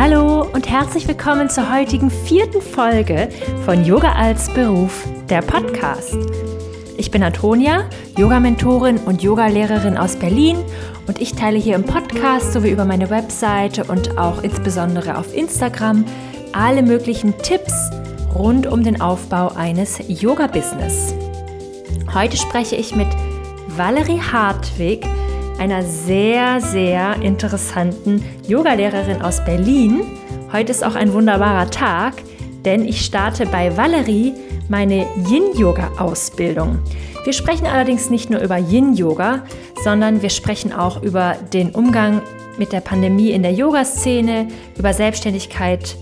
Hallo und herzlich willkommen zur heutigen vierten Folge von Yoga als Beruf, der Podcast. Ich bin Antonia, Yoga-Mentorin und Yogalehrerin aus Berlin und ich teile hier im Podcast sowie über meine Webseite und auch insbesondere auf Instagram alle möglichen Tipps rund um den Aufbau eines Yoga-Business. Heute spreche ich mit Valerie Hartwig, einer sehr, sehr interessanten Yogalehrerin aus Berlin. Heute ist auch ein wunderbarer Tag, denn ich starte bei Valerie meine Yin-Yoga-Ausbildung. Wir sprechen allerdings nicht nur über Yin-Yoga, sondern wir sprechen auch über den Umgang mit der Pandemie in der Yoga-Szene, über Selbstständigkeit,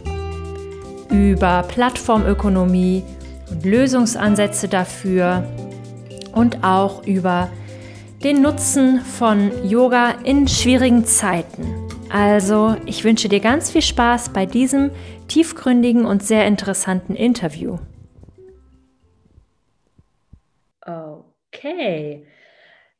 über Plattformökonomie und Lösungsansätze dafür und auch über den Nutzen von Yoga in schwierigen Zeiten. Also, ich wünsche dir ganz viel Spaß bei diesem tiefgründigen und sehr interessanten Interview. Okay,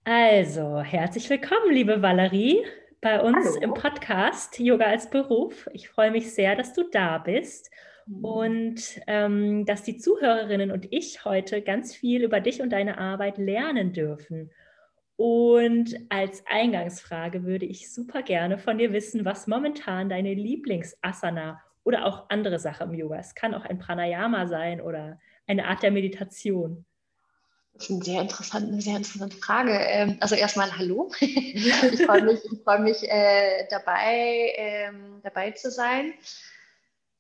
also herzlich willkommen, liebe Valerie, bei uns Hallo. im Podcast Yoga als Beruf. Ich freue mich sehr, dass du da bist mhm. und ähm, dass die Zuhörerinnen und ich heute ganz viel über dich und deine Arbeit lernen dürfen. Und als Eingangsfrage würde ich super gerne von dir wissen, was momentan deine Lieblingsasana oder auch andere Sache im Yoga ist. Kann auch ein Pranayama sein oder eine Art der Meditation. Das ist eine sehr interessante, eine sehr interessante Frage. Ähm, also erstmal Hallo. Ich freue mich, ich freue mich äh, dabei, ähm, dabei zu sein.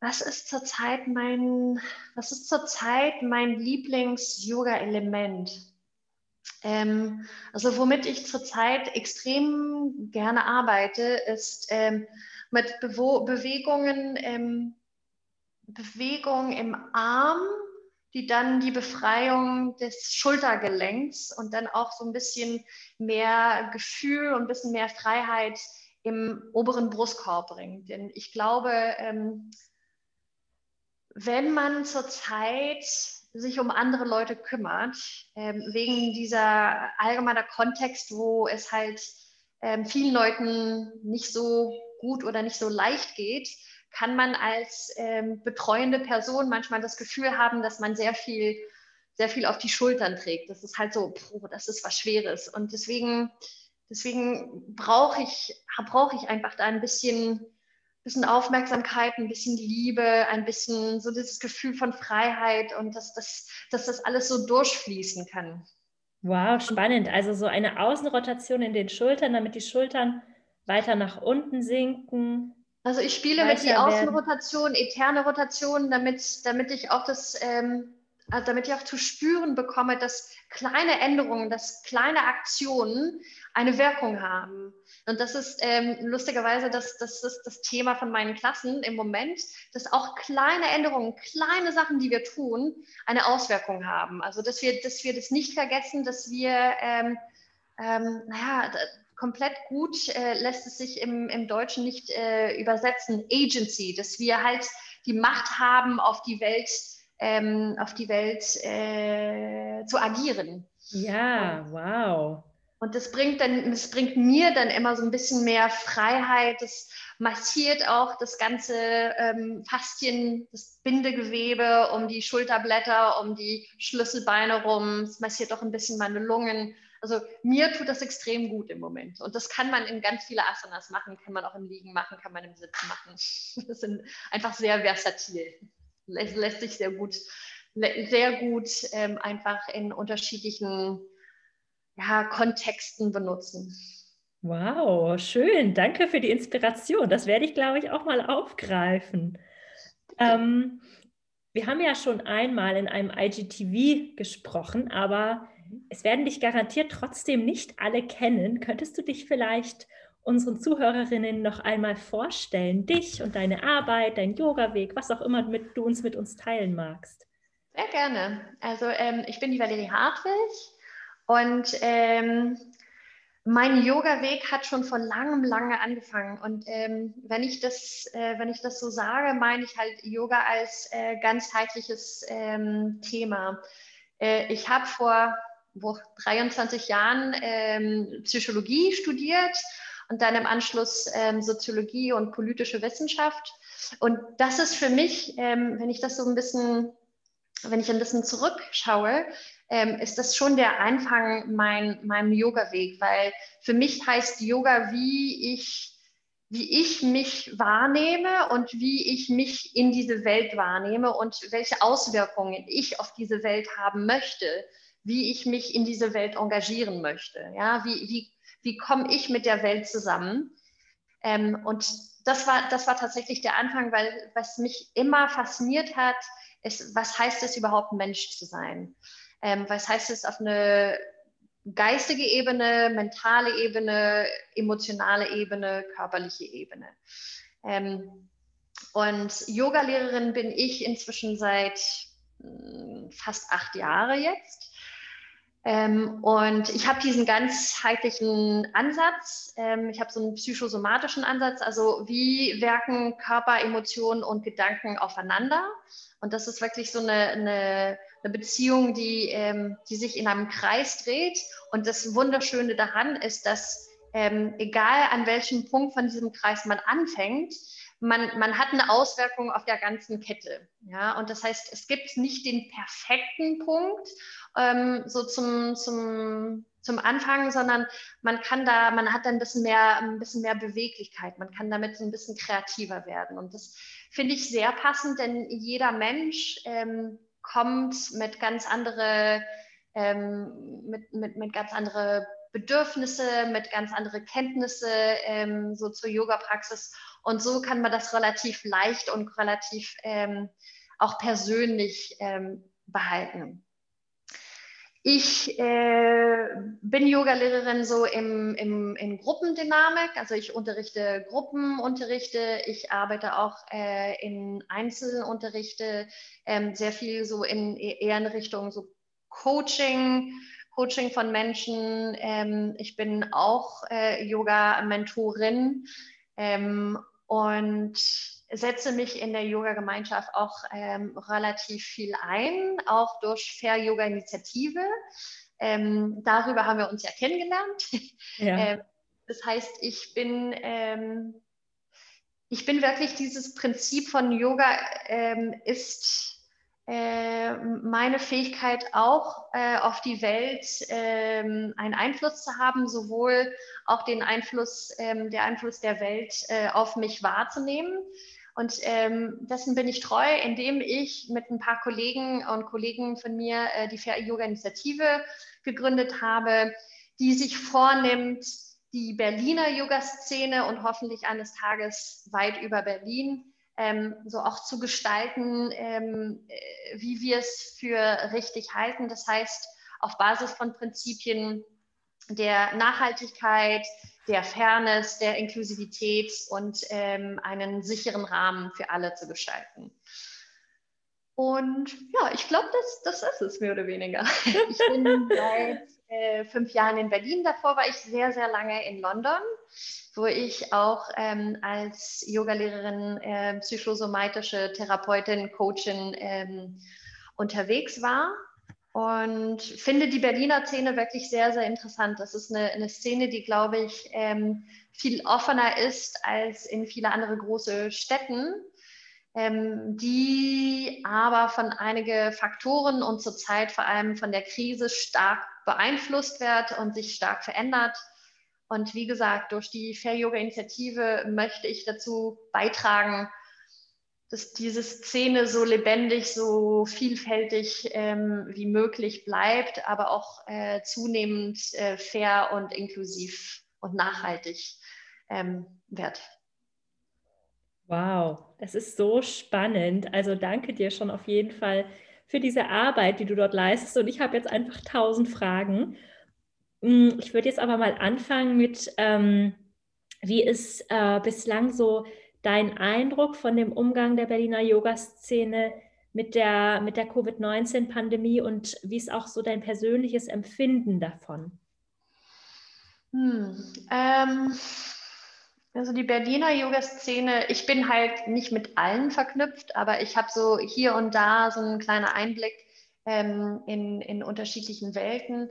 Was ist zurzeit mein, was ist zurzeit mein Lieblings-Yoga-Element? Ähm, also womit ich zurzeit extrem gerne arbeite, ist ähm, mit Bewo Bewegungen, ähm, Bewegung im Arm, die dann die Befreiung des Schultergelenks und dann auch so ein bisschen mehr Gefühl und ein bisschen mehr Freiheit im oberen Brustkorb bringt. Denn ich glaube, ähm, wenn man zurzeit sich um andere Leute kümmert, ähm, wegen dieser allgemeiner Kontext, wo es halt ähm, vielen Leuten nicht so gut oder nicht so leicht geht, kann man als ähm, betreuende Person manchmal das Gefühl haben, dass man sehr viel, sehr viel auf die Schultern trägt. Das ist halt so, oh, das ist was Schweres. Und deswegen, deswegen brauche ich, brauche ich einfach da ein bisschen bisschen Aufmerksamkeit, ein bisschen Liebe, ein bisschen so dieses Gefühl von Freiheit und dass das, dass das alles so durchfließen kann. Wow, spannend. Also so eine Außenrotation in den Schultern, damit die Schultern weiter nach unten sinken. Also ich spiele mit die Außenrotation, eterne Rotation, damit, damit ich auch das, ähm, also damit ich auch zu spüren bekomme, dass kleine Änderungen, dass kleine Aktionen eine Wirkung haben. Und das ist ähm, lustigerweise das, das ist das Thema von meinen Klassen im Moment, dass auch kleine Änderungen, kleine Sachen, die wir tun, eine Auswirkung haben. Also dass wir, dass wir das nicht vergessen, dass wir, ähm, ähm, naja, komplett gut äh, lässt es sich im, im Deutschen nicht äh, übersetzen, Agency, dass wir halt die Macht haben, auf die Welt, ähm, auf die Welt äh, zu agieren. Ja, wow. Und das bringt dann, das bringt mir dann immer so ein bisschen mehr Freiheit. Das massiert auch das ganze ähm, Faszien, das Bindegewebe um die Schulterblätter, um die Schlüsselbeine rum. Es massiert auch ein bisschen meine Lungen. Also mir tut das extrem gut im Moment. Und das kann man in ganz viele Asanas machen, kann man auch im Liegen machen, kann man im Sitzen machen. Das sind einfach sehr versatil. Lässt sich sehr gut, sehr gut ähm, einfach in unterschiedlichen ja, Kontexten benutzen. Wow, schön. Danke für die Inspiration. Das werde ich, glaube ich, auch mal aufgreifen. Ähm, wir haben ja schon einmal in einem IGTV gesprochen, aber es werden dich garantiert trotzdem nicht alle kennen. Könntest du dich vielleicht unseren Zuhörerinnen noch einmal vorstellen, dich und deine Arbeit, dein Yoga-Weg, was auch immer mit, du uns mit uns teilen magst? Sehr gerne. Also ähm, ich bin die Valerie Hartwig. Und ähm, mein Yoga-Weg hat schon vor langem, lange angefangen. Und ähm, wenn, ich das, äh, wenn ich das so sage, meine ich halt Yoga als äh, ganzheitliches ähm, Thema. Äh, ich habe vor wo, 23 Jahren ähm, Psychologie studiert und dann im Anschluss ähm, Soziologie und politische Wissenschaft. Und das ist für mich, ähm, wenn ich das so ein bisschen, wenn ich ein bisschen zurückschaue, ähm, ist das schon der Anfang mein, meinem Yoga-Weg, weil für mich heißt Yoga, wie ich wie ich mich wahrnehme und wie ich mich in diese Welt wahrnehme und welche Auswirkungen ich auf diese Welt haben möchte, wie ich mich in diese Welt engagieren möchte. Ja, wie, wie, wie komme ich mit der Welt zusammen? Ähm, und das war, das war tatsächlich der Anfang, weil was mich immer fasziniert hat, ist, was heißt es überhaupt, Mensch zu sein? Ähm, was heißt es, auf eine geistige Ebene, mentale Ebene, emotionale Ebene, körperliche Ebene. Ähm, und Yogalehrerin bin ich inzwischen seit hm, fast acht Jahren jetzt. Ähm, und ich habe diesen ganzheitlichen Ansatz. Ähm, ich habe so einen psychosomatischen Ansatz. Also wie wirken Körper, Emotionen und Gedanken aufeinander? Und das ist wirklich so eine, eine, eine Beziehung, die, ähm, die sich in einem Kreis dreht. Und das Wunderschöne daran ist, dass ähm, egal an welchem Punkt von diesem Kreis man anfängt, man, man hat eine Auswirkung auf der ganzen Kette. Ja? Und das heißt, es gibt nicht den perfekten Punkt ähm, so zum, zum, zum Anfang, sondern man kann da, man hat da ein bisschen mehr, ein bisschen mehr Beweglichkeit. Man kann damit ein bisschen kreativer werden. Und das finde ich sehr passend, denn jeder Mensch ähm, kommt mit ganz andere, ähm, mit, mit, mit ganz andere Bedürfnisse, mit ganz andere Kenntnisse ähm, so zur Yoga-Praxis. Und so kann man das relativ leicht und relativ ähm, auch persönlich ähm, behalten. Ich äh, bin Yogalehrerin so im, im, in Gruppendynamik, also ich unterrichte Gruppenunterrichte, ich arbeite auch äh, in Einzelunterrichte, ähm, sehr viel so in eher in Richtung so Coaching, Coaching von Menschen. Ähm, ich bin auch äh, Yoga-Mentorin. Ähm, und setze mich in der Yoga-Gemeinschaft auch ähm, relativ viel ein, auch durch Fair Yoga Initiative. Ähm, darüber haben wir uns ja kennengelernt. Ja. Ähm, das heißt, ich bin, ähm, ich bin wirklich dieses Prinzip von Yoga ähm, ist äh, meine Fähigkeit auch äh, auf die Welt ähm, einen Einfluss zu haben, sowohl auch den Einfluss, ähm, der Einfluss der Welt äh, auf mich wahrzunehmen. Und ähm, dessen bin ich treu, indem ich mit ein paar Kollegen und Kollegen von mir äh, die Fair Yoga Initiative gegründet habe, die sich vornimmt, die Berliner Yoga-Szene und hoffentlich eines Tages weit über Berlin ähm, so auch zu gestalten, ähm, äh, wie wir es für richtig halten. Das heißt, auf Basis von Prinzipien der Nachhaltigkeit, der Fairness, der Inklusivität und ähm, einen sicheren Rahmen für alle zu gestalten. Und ja, ich glaube, das, das ist es mehr oder weniger. Ich bin seit äh, fünf Jahren in Berlin. Davor war ich sehr, sehr lange in London, wo ich auch ähm, als Yogalehrerin, äh, psychosomatische Therapeutin, Coachin ähm, unterwegs war und finde die Berliner Szene wirklich sehr, sehr interessant. Das ist eine, eine Szene, die, glaube ich, ähm, viel offener ist als in viele andere große Städten, ähm, die aber von einigen Faktoren und zurzeit vor allem von der Krise stark beeinflusst wird und sich stark verändert. Und wie gesagt, durch die Fair Yoga Initiative möchte ich dazu beitragen, dass diese Szene so lebendig, so vielfältig ähm, wie möglich bleibt, aber auch äh, zunehmend äh, fair und inklusiv und nachhaltig ähm, wird. Wow, das ist so spannend. Also danke dir schon auf jeden Fall für diese Arbeit, die du dort leistest. Und ich habe jetzt einfach tausend Fragen. Hm, ich würde jetzt aber mal anfangen mit, ähm, wie ist äh, bislang so dein Eindruck von dem Umgang der Berliner Yoga-Szene mit der, mit der Covid-19-Pandemie und wie ist auch so dein persönliches Empfinden davon? Hm, ähm, also die Berliner Yoga-Szene, ich bin halt nicht mit allen verknüpft, aber ich habe so hier und da so einen kleinen Einblick ähm, in, in unterschiedlichen Welten.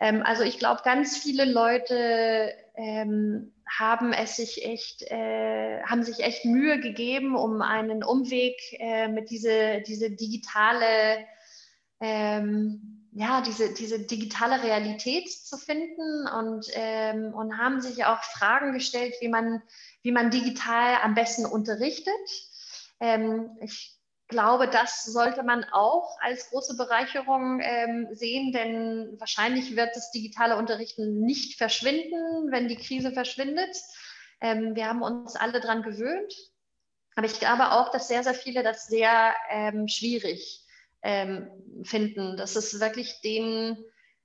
Ähm, also ich glaube, ganz viele Leute ähm, haben es sich echt, äh, haben sich echt Mühe gegeben, um einen Umweg äh, mit diese, diese digitale, ähm, ja, diese, diese digitale Realität zu finden und, ähm, und haben sich auch Fragen gestellt, wie man, wie man digital am besten unterrichtet. Ähm, ich glaube, das sollte man auch als große Bereicherung ähm, sehen, denn wahrscheinlich wird das digitale Unterrichten nicht verschwinden, wenn die Krise verschwindet. Ähm, wir haben uns alle daran gewöhnt. Aber ich glaube auch, dass sehr, sehr viele das sehr ähm, schwierig ähm, finden, dass es wirklich den,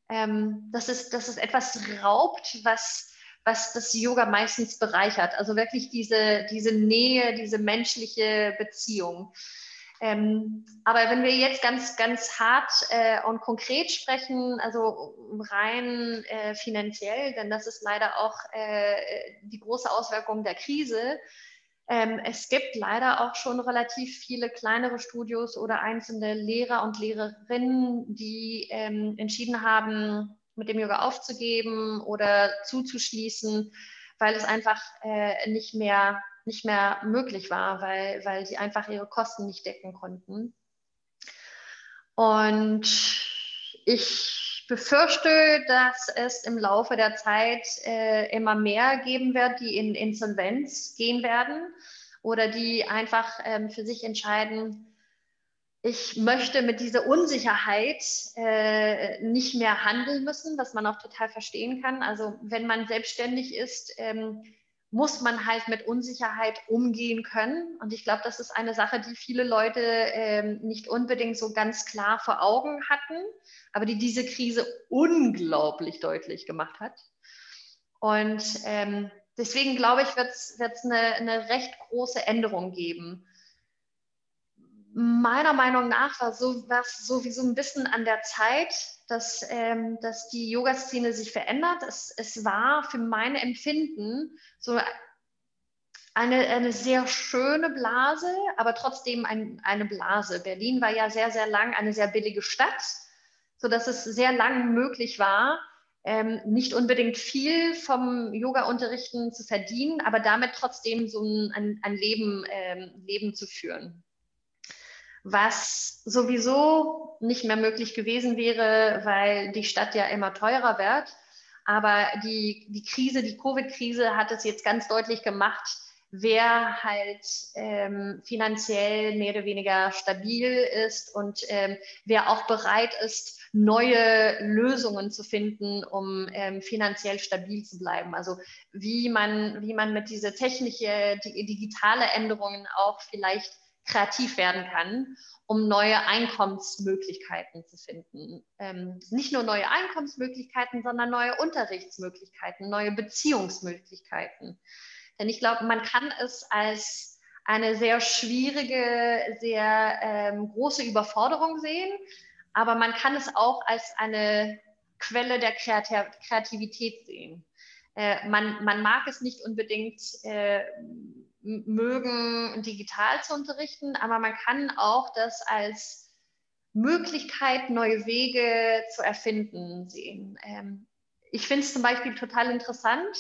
ähm, dass, es, dass es etwas raubt, was was das Yoga meistens bereichert. Also wirklich diese, diese Nähe, diese menschliche Beziehung. Ähm, aber wenn wir jetzt ganz, ganz hart äh, und konkret sprechen, also rein äh, finanziell, denn das ist leider auch äh, die große Auswirkung der Krise, ähm, es gibt leider auch schon relativ viele kleinere Studios oder einzelne Lehrer und Lehrerinnen, die ähm, entschieden haben, mit dem Yoga aufzugeben oder zuzuschließen, weil es einfach äh, nicht mehr nicht mehr möglich war, weil, weil sie einfach ihre Kosten nicht decken konnten. Und ich befürchte, dass es im Laufe der Zeit äh, immer mehr geben wird, die in Insolvenz gehen werden oder die einfach ähm, für sich entscheiden, ich möchte mit dieser Unsicherheit äh, nicht mehr handeln müssen, was man auch total verstehen kann. Also wenn man selbstständig ist, ähm, muss man halt mit Unsicherheit umgehen können. Und ich glaube, das ist eine Sache, die viele Leute ähm, nicht unbedingt so ganz klar vor Augen hatten, aber die diese Krise unglaublich deutlich gemacht hat. Und ähm, deswegen glaube ich, wird es eine, eine recht große Änderung geben meiner Meinung nach war so was sowieso ein bisschen an der Zeit, dass, ähm, dass die Yoga-Szene sich verändert. Es, es war für mein Empfinden so eine, eine sehr schöne Blase, aber trotzdem ein, eine Blase. Berlin war ja sehr, sehr lang eine sehr billige Stadt, sodass es sehr lang möglich war, ähm, nicht unbedingt viel vom Yoga-Unterrichten zu verdienen, aber damit trotzdem so ein, ein Leben, ähm, Leben zu führen was sowieso nicht mehr möglich gewesen wäre, weil die Stadt ja immer teurer wird. Aber die, die Krise, die Covid-Krise hat es jetzt ganz deutlich gemacht, wer halt ähm, finanziell mehr oder weniger stabil ist und ähm, wer auch bereit ist, neue Lösungen zu finden, um ähm, finanziell stabil zu bleiben. Also wie man, wie man mit dieser technische, die, digitale Änderungen auch vielleicht kreativ werden kann, um neue Einkommensmöglichkeiten zu finden. Ähm, nicht nur neue Einkommensmöglichkeiten, sondern neue Unterrichtsmöglichkeiten, neue Beziehungsmöglichkeiten. Denn ich glaube, man kann es als eine sehr schwierige, sehr ähm, große Überforderung sehen, aber man kann es auch als eine Quelle der Kreativität sehen. Äh, man, man mag es nicht unbedingt äh, mögen, digital zu unterrichten, aber man kann auch das als Möglichkeit, neue Wege zu erfinden sehen. Ähm, ich finde es zum Beispiel total interessant,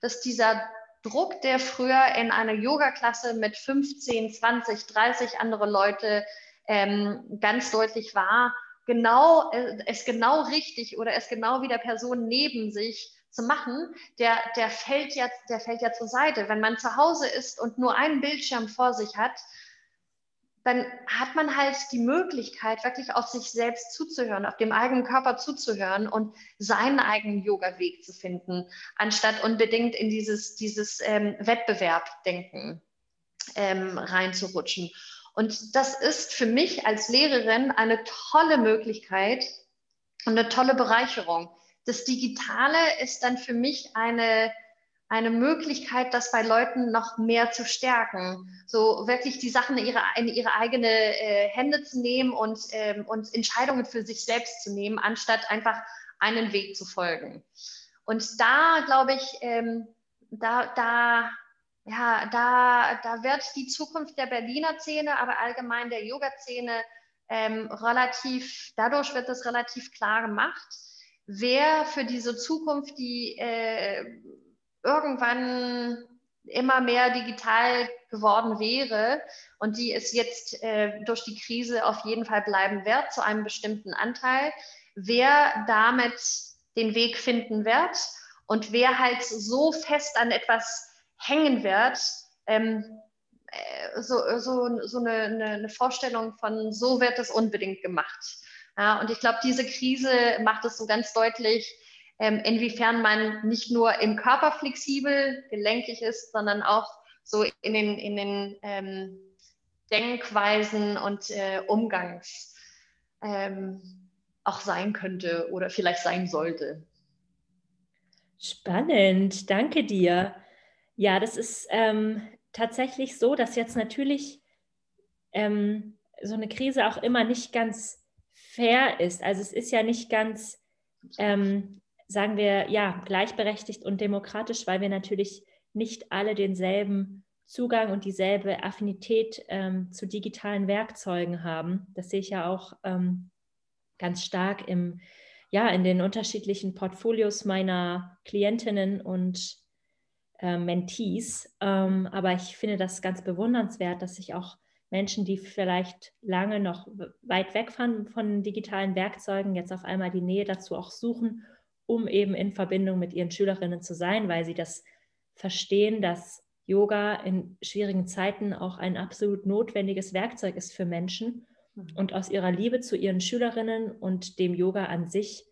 dass dieser Druck, der früher in einer Yoga-Klasse mit 15, 20, 30 andere Leute ähm, ganz deutlich war, genau, äh, es genau richtig oder es genau wie der Person neben sich zu machen, der, der, fällt ja, der fällt ja zur Seite. Wenn man zu Hause ist und nur einen Bildschirm vor sich hat, dann hat man halt die Möglichkeit, wirklich auf sich selbst zuzuhören, auf dem eigenen Körper zuzuhören und seinen eigenen Yoga-Weg zu finden, anstatt unbedingt in dieses, dieses ähm, Wettbewerb-Denken ähm, reinzurutschen. Und das ist für mich als Lehrerin eine tolle Möglichkeit und eine tolle Bereicherung das Digitale ist dann für mich eine, eine Möglichkeit, das bei Leuten noch mehr zu stärken. So wirklich die Sachen in ihre, in ihre eigene äh, Hände zu nehmen und, ähm, und Entscheidungen für sich selbst zu nehmen, anstatt einfach einen Weg zu folgen. Und da glaube ich, ähm, da, da, ja, da, da wird die Zukunft der Berliner Szene, aber allgemein der Yoga-Szene ähm, relativ, dadurch wird das relativ klar gemacht wer für diese Zukunft die, äh, irgendwann immer mehr digital geworden wäre und die es jetzt äh, durch die Krise auf jeden Fall bleiben wird zu einem bestimmten Anteil, wer damit den Weg finden wird und wer halt so fest an etwas hängen wird, ähm, äh, so, so, so eine, eine, Vorstellung von, so wird es unbedingt gemacht. Ja, und ich glaube, diese Krise macht es so ganz deutlich, ähm, inwiefern man nicht nur im Körper flexibel, gelenkig ist, sondern auch so in den, in den ähm, Denkweisen und äh, Umgangs ähm, auch sein könnte oder vielleicht sein sollte. Spannend, danke dir. Ja, das ist ähm, tatsächlich so, dass jetzt natürlich ähm, so eine Krise auch immer nicht ganz fair ist. Also es ist ja nicht ganz, ähm, sagen wir, ja, gleichberechtigt und demokratisch, weil wir natürlich nicht alle denselben Zugang und dieselbe Affinität ähm, zu digitalen Werkzeugen haben. Das sehe ich ja auch ähm, ganz stark im, ja, in den unterschiedlichen Portfolios meiner Klientinnen und äh, Mentees. Ähm, aber ich finde das ganz bewundernswert, dass sich auch Menschen, die vielleicht lange noch weit weg von, von digitalen Werkzeugen, jetzt auf einmal die Nähe dazu auch suchen, um eben in Verbindung mit ihren Schülerinnen zu sein, weil sie das verstehen, dass Yoga in schwierigen Zeiten auch ein absolut notwendiges Werkzeug ist für Menschen mhm. und aus ihrer Liebe zu ihren Schülerinnen und dem Yoga an sich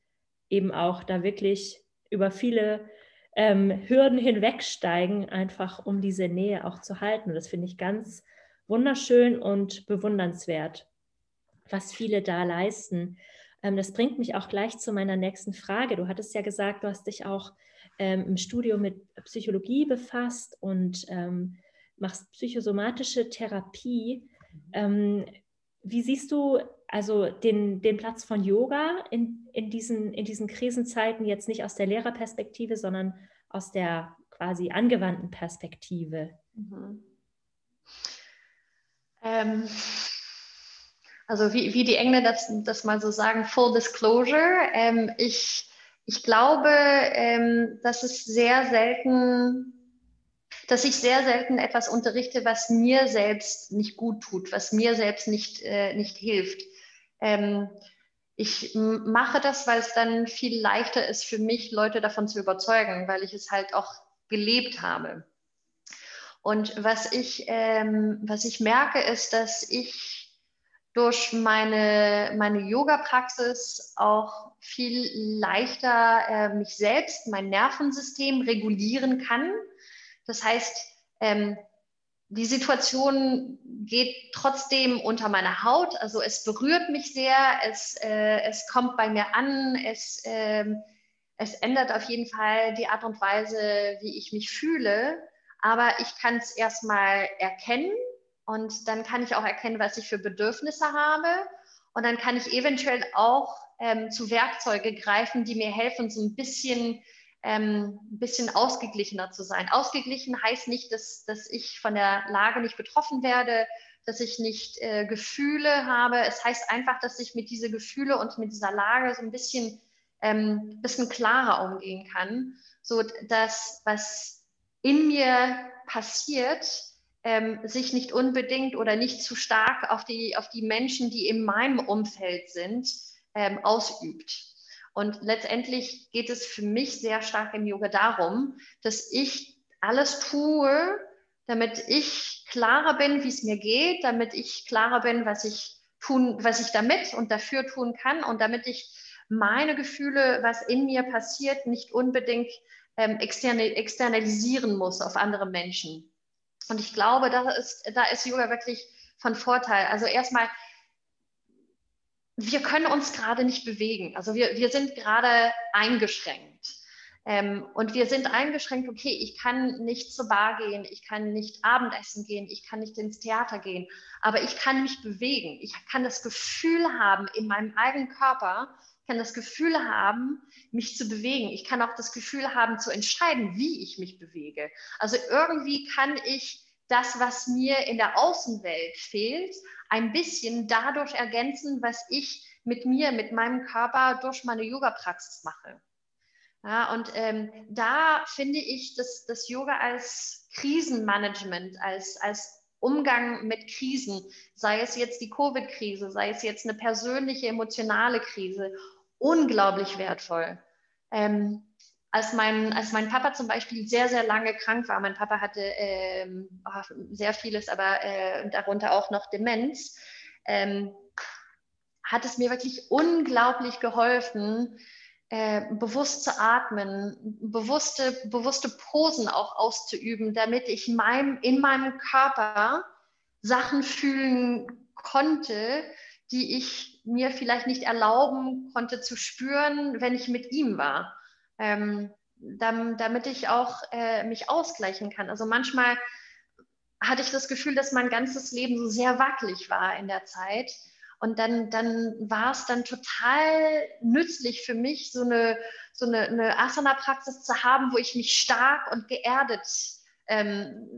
eben auch da wirklich über viele ähm, Hürden hinwegsteigen, einfach um diese Nähe auch zu halten. Und das finde ich ganz wunderschön und bewundernswert, was viele da leisten. Ähm, das bringt mich auch gleich zu meiner nächsten Frage. Du hattest ja gesagt, du hast dich auch ähm, im Studio mit Psychologie befasst und ähm, machst psychosomatische Therapie. Wie siehst du also den, den Platz von Yoga in, in, diesen, in diesen Krisenzeiten jetzt nicht aus der Lehrerperspektive, sondern aus der quasi angewandten Perspektive? Mhm. Ähm, also wie, wie die Engländer das, das mal so sagen, Full Disclosure. Ähm, ich, ich glaube, ähm, dass es sehr selten dass ich sehr selten etwas unterrichte, was mir selbst nicht gut tut, was mir selbst nicht, äh, nicht hilft. Ähm, ich mache das, weil es dann viel leichter ist für mich, Leute davon zu überzeugen, weil ich es halt auch gelebt habe. Und was ich, ähm, was ich merke, ist, dass ich durch meine, meine Yoga-Praxis auch viel leichter äh, mich selbst, mein Nervensystem regulieren kann. Das heißt, ähm, die Situation geht trotzdem unter meine Haut, also es berührt mich sehr, es, äh, es kommt bei mir an, es, äh, es ändert auf jeden Fall die Art und Weise, wie ich mich fühle, aber ich kann es erstmal erkennen und dann kann ich auch erkennen, was ich für Bedürfnisse habe und dann kann ich eventuell auch ähm, zu Werkzeuge greifen, die mir helfen, so ein bisschen ähm, bisschen ausgeglichener zu sein. Ausgeglichen heißt nicht, dass, dass ich von der Lage nicht betroffen werde, dass ich nicht äh, Gefühle habe. Es heißt einfach, dass ich mit diesen Gefühle und mit dieser Lage so ein bisschen, ähm, bisschen klarer umgehen kann, so dass was in mir passiert, ähm, sich nicht unbedingt oder nicht zu stark auf die, auf die Menschen, die in meinem Umfeld sind, ähm, ausübt. Und letztendlich geht es für mich sehr stark im Yoga darum, dass ich alles tue, damit ich klarer bin, wie es mir geht, damit ich klarer bin, was ich tun, was ich damit und dafür tun kann und damit ich meine Gefühle, was in mir passiert, nicht unbedingt ähm, externe, externalisieren muss auf andere Menschen. Und ich glaube, da ist, da ist Yoga wirklich von Vorteil. Also erstmal wir können uns gerade nicht bewegen. Also wir, wir sind gerade eingeschränkt. Ähm, und wir sind eingeschränkt, okay, ich kann nicht zur Bar gehen, ich kann nicht Abendessen gehen, ich kann nicht ins Theater gehen, aber ich kann mich bewegen. Ich kann das Gefühl haben in meinem eigenen Körper, kann das Gefühl haben, mich zu bewegen. Ich kann auch das Gefühl haben, zu entscheiden, wie ich mich bewege. Also irgendwie kann ich das, was mir in der Außenwelt fehlt, ein bisschen dadurch ergänzen, was ich mit mir, mit meinem Körper durch meine Yoga-Praxis mache. Ja, und ähm, da finde ich dass das Yoga als Krisenmanagement, als, als Umgang mit Krisen, sei es jetzt die Covid-Krise, sei es jetzt eine persönliche, emotionale Krise, unglaublich wertvoll. Ähm, als mein, als mein Papa zum Beispiel sehr, sehr lange krank war, mein Papa hatte ähm, sehr vieles, aber äh, darunter auch noch Demenz, ähm, hat es mir wirklich unglaublich geholfen, äh, bewusst zu atmen, bewusste, bewusste Posen auch auszuüben, damit ich mein, in meinem Körper Sachen fühlen konnte, die ich mir vielleicht nicht erlauben konnte zu spüren, wenn ich mit ihm war. Ähm, damit ich auch äh, mich ausgleichen kann. Also manchmal hatte ich das Gefühl, dass mein ganzes Leben so sehr wackelig war in der Zeit. Und dann, dann war es dann total nützlich für mich, so eine, so eine, eine Asana-Praxis zu haben, wo ich mich stark und geerdet ähm,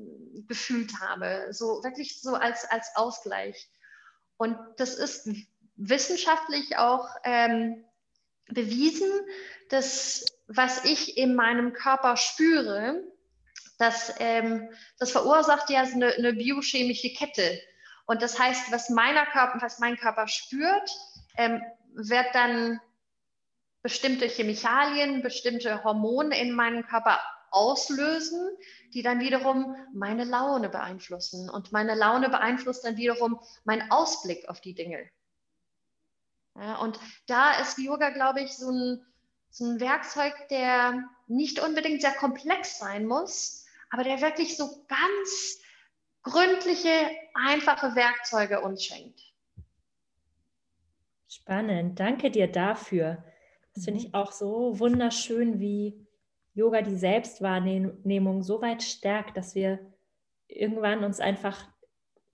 gefühlt habe. So wirklich so als, als Ausgleich. Und das ist wissenschaftlich auch ähm, bewiesen, dass was ich in meinem Körper spüre, das, ähm, das verursacht ja eine, eine biochemische Kette. Und das heißt, was, meiner Körper, was mein Körper spürt, ähm, wird dann bestimmte Chemikalien, bestimmte Hormone in meinem Körper auslösen, die dann wiederum meine Laune beeinflussen. Und meine Laune beeinflusst dann wiederum meinen Ausblick auf die Dinge. Ja, und da ist Yoga, glaube ich, so ein, so ein Werkzeug, der nicht unbedingt sehr komplex sein muss, aber der wirklich so ganz gründliche, einfache Werkzeuge uns schenkt. Spannend, danke dir dafür. Das finde ich mhm. auch so wunderschön, wie Yoga die Selbstwahrnehmung so weit stärkt, dass wir irgendwann uns einfach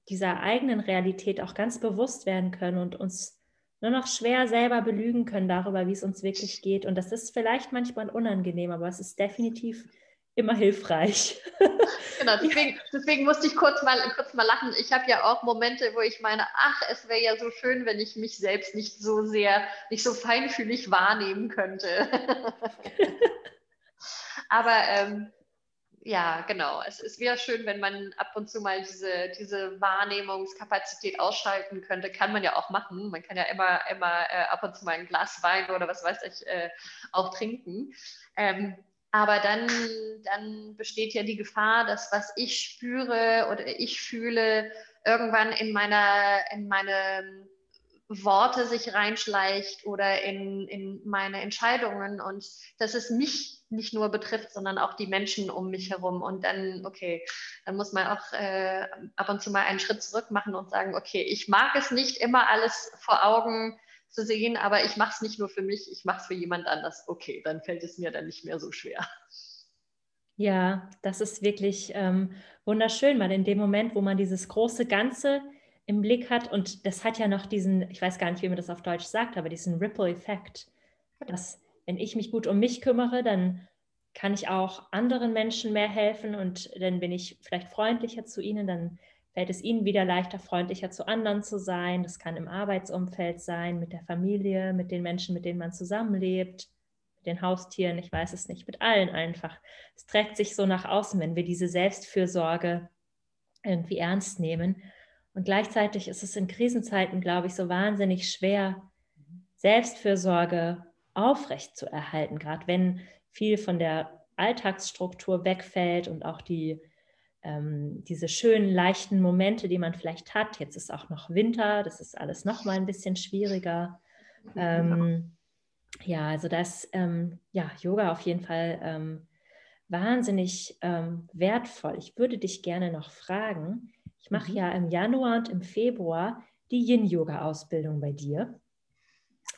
dieser eigenen Realität auch ganz bewusst werden können und uns nur noch schwer selber belügen können darüber, wie es uns wirklich geht. Und das ist vielleicht manchmal unangenehm, aber es ist definitiv immer hilfreich. Genau, deswegen, deswegen, musste ich kurz mal, kurz mal lachen. Ich habe ja auch Momente, wo ich meine, ach, es wäre ja so schön, wenn ich mich selbst nicht so sehr, nicht so feinfühlig wahrnehmen könnte. Aber ähm, ja, genau. Es, es wäre schön, wenn man ab und zu mal diese, diese Wahrnehmungskapazität ausschalten könnte. Kann man ja auch machen. Man kann ja immer, immer äh, ab und zu mal ein Glas Wein oder was weiß ich äh, auch trinken. Ähm, aber dann, dann besteht ja die Gefahr, dass was ich spüre oder ich fühle, irgendwann in, meiner, in meine Worte sich reinschleicht oder in, in meine Entscheidungen und dass es mich nicht nur betrifft, sondern auch die Menschen um mich herum. Und dann, okay, dann muss man auch äh, ab und zu mal einen Schritt zurück machen und sagen, okay, ich mag es nicht immer alles vor Augen zu sehen, aber ich mache es nicht nur für mich, ich mache es für jemand anders. Okay, dann fällt es mir dann nicht mehr so schwer. Ja, das ist wirklich ähm, wunderschön, weil in dem Moment, wo man dieses große Ganze im Blick hat, und das hat ja noch diesen, ich weiß gar nicht, wie man das auf Deutsch sagt, aber diesen Ripple-Effekt, dass wenn ich mich gut um mich kümmere, dann kann ich auch anderen Menschen mehr helfen und dann bin ich vielleicht freundlicher zu ihnen, dann fällt es ihnen wieder leichter, freundlicher zu anderen zu sein. Das kann im Arbeitsumfeld sein, mit der Familie, mit den Menschen, mit denen man zusammenlebt, mit den Haustieren, ich weiß es nicht, mit allen einfach. Es trägt sich so nach außen, wenn wir diese Selbstfürsorge irgendwie ernst nehmen. Und gleichzeitig ist es in Krisenzeiten, glaube ich, so wahnsinnig schwer, Selbstfürsorge aufrecht zu erhalten, gerade wenn viel von der Alltagsstruktur wegfällt und auch die ähm, diese schönen, leichten Momente, die man vielleicht hat. Jetzt ist auch noch Winter, das ist alles noch mal ein bisschen schwieriger. Ähm, ja, also das, ähm, ja, Yoga auf jeden Fall ähm, wahnsinnig ähm, wertvoll. Ich würde dich gerne noch fragen, ich mache mhm. ja im Januar und im Februar die Yin-Yoga-Ausbildung bei dir.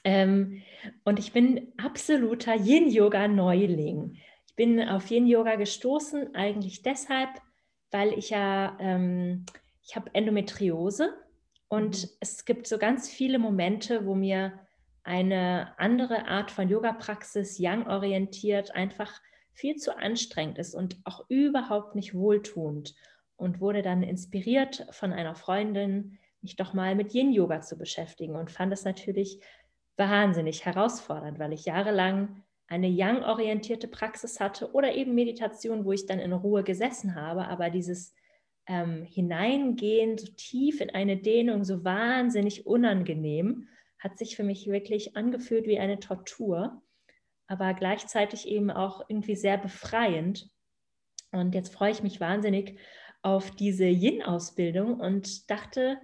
Ähm, und ich bin absoluter Yin-Yoga-Neuling. Ich bin auf Yin-Yoga gestoßen, eigentlich deshalb, weil ich ja, ähm, ich habe Endometriose und mhm. es gibt so ganz viele Momente, wo mir eine andere Art von Yoga-Praxis, Yang-orientiert, einfach viel zu anstrengend ist und auch überhaupt nicht wohltuend und wurde dann inspiriert von einer Freundin, mich doch mal mit Yin-Yoga zu beschäftigen und fand es natürlich wahnsinnig herausfordernd, weil ich jahrelang eine Yang-orientierte Praxis hatte oder eben Meditation, wo ich dann in Ruhe gesessen habe. Aber dieses ähm, Hineingehen so tief in eine Dehnung, so wahnsinnig unangenehm, hat sich für mich wirklich angefühlt wie eine Tortur, aber gleichzeitig eben auch irgendwie sehr befreiend. Und jetzt freue ich mich wahnsinnig auf diese Yin-Ausbildung und dachte,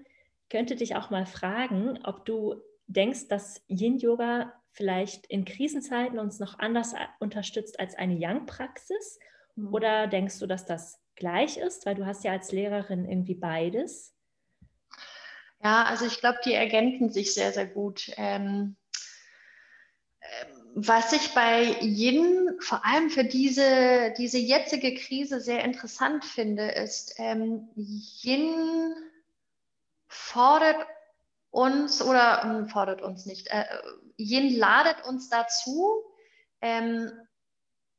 könnte dich auch mal fragen, ob du denkst, dass Yin-Yoga vielleicht in Krisenzeiten uns noch anders unterstützt als eine Yang-Praxis? Mhm. Oder denkst du, dass das gleich ist? Weil du hast ja als Lehrerin irgendwie beides. Ja, also ich glaube, die ergänzen sich sehr, sehr gut. Ähm, ähm, was ich bei Yin vor allem für diese, diese jetzige Krise sehr interessant finde, ist, ähm, Yin fordert uns oder ähm, fordert uns nicht, äh, Yin ladet uns dazu, ähm,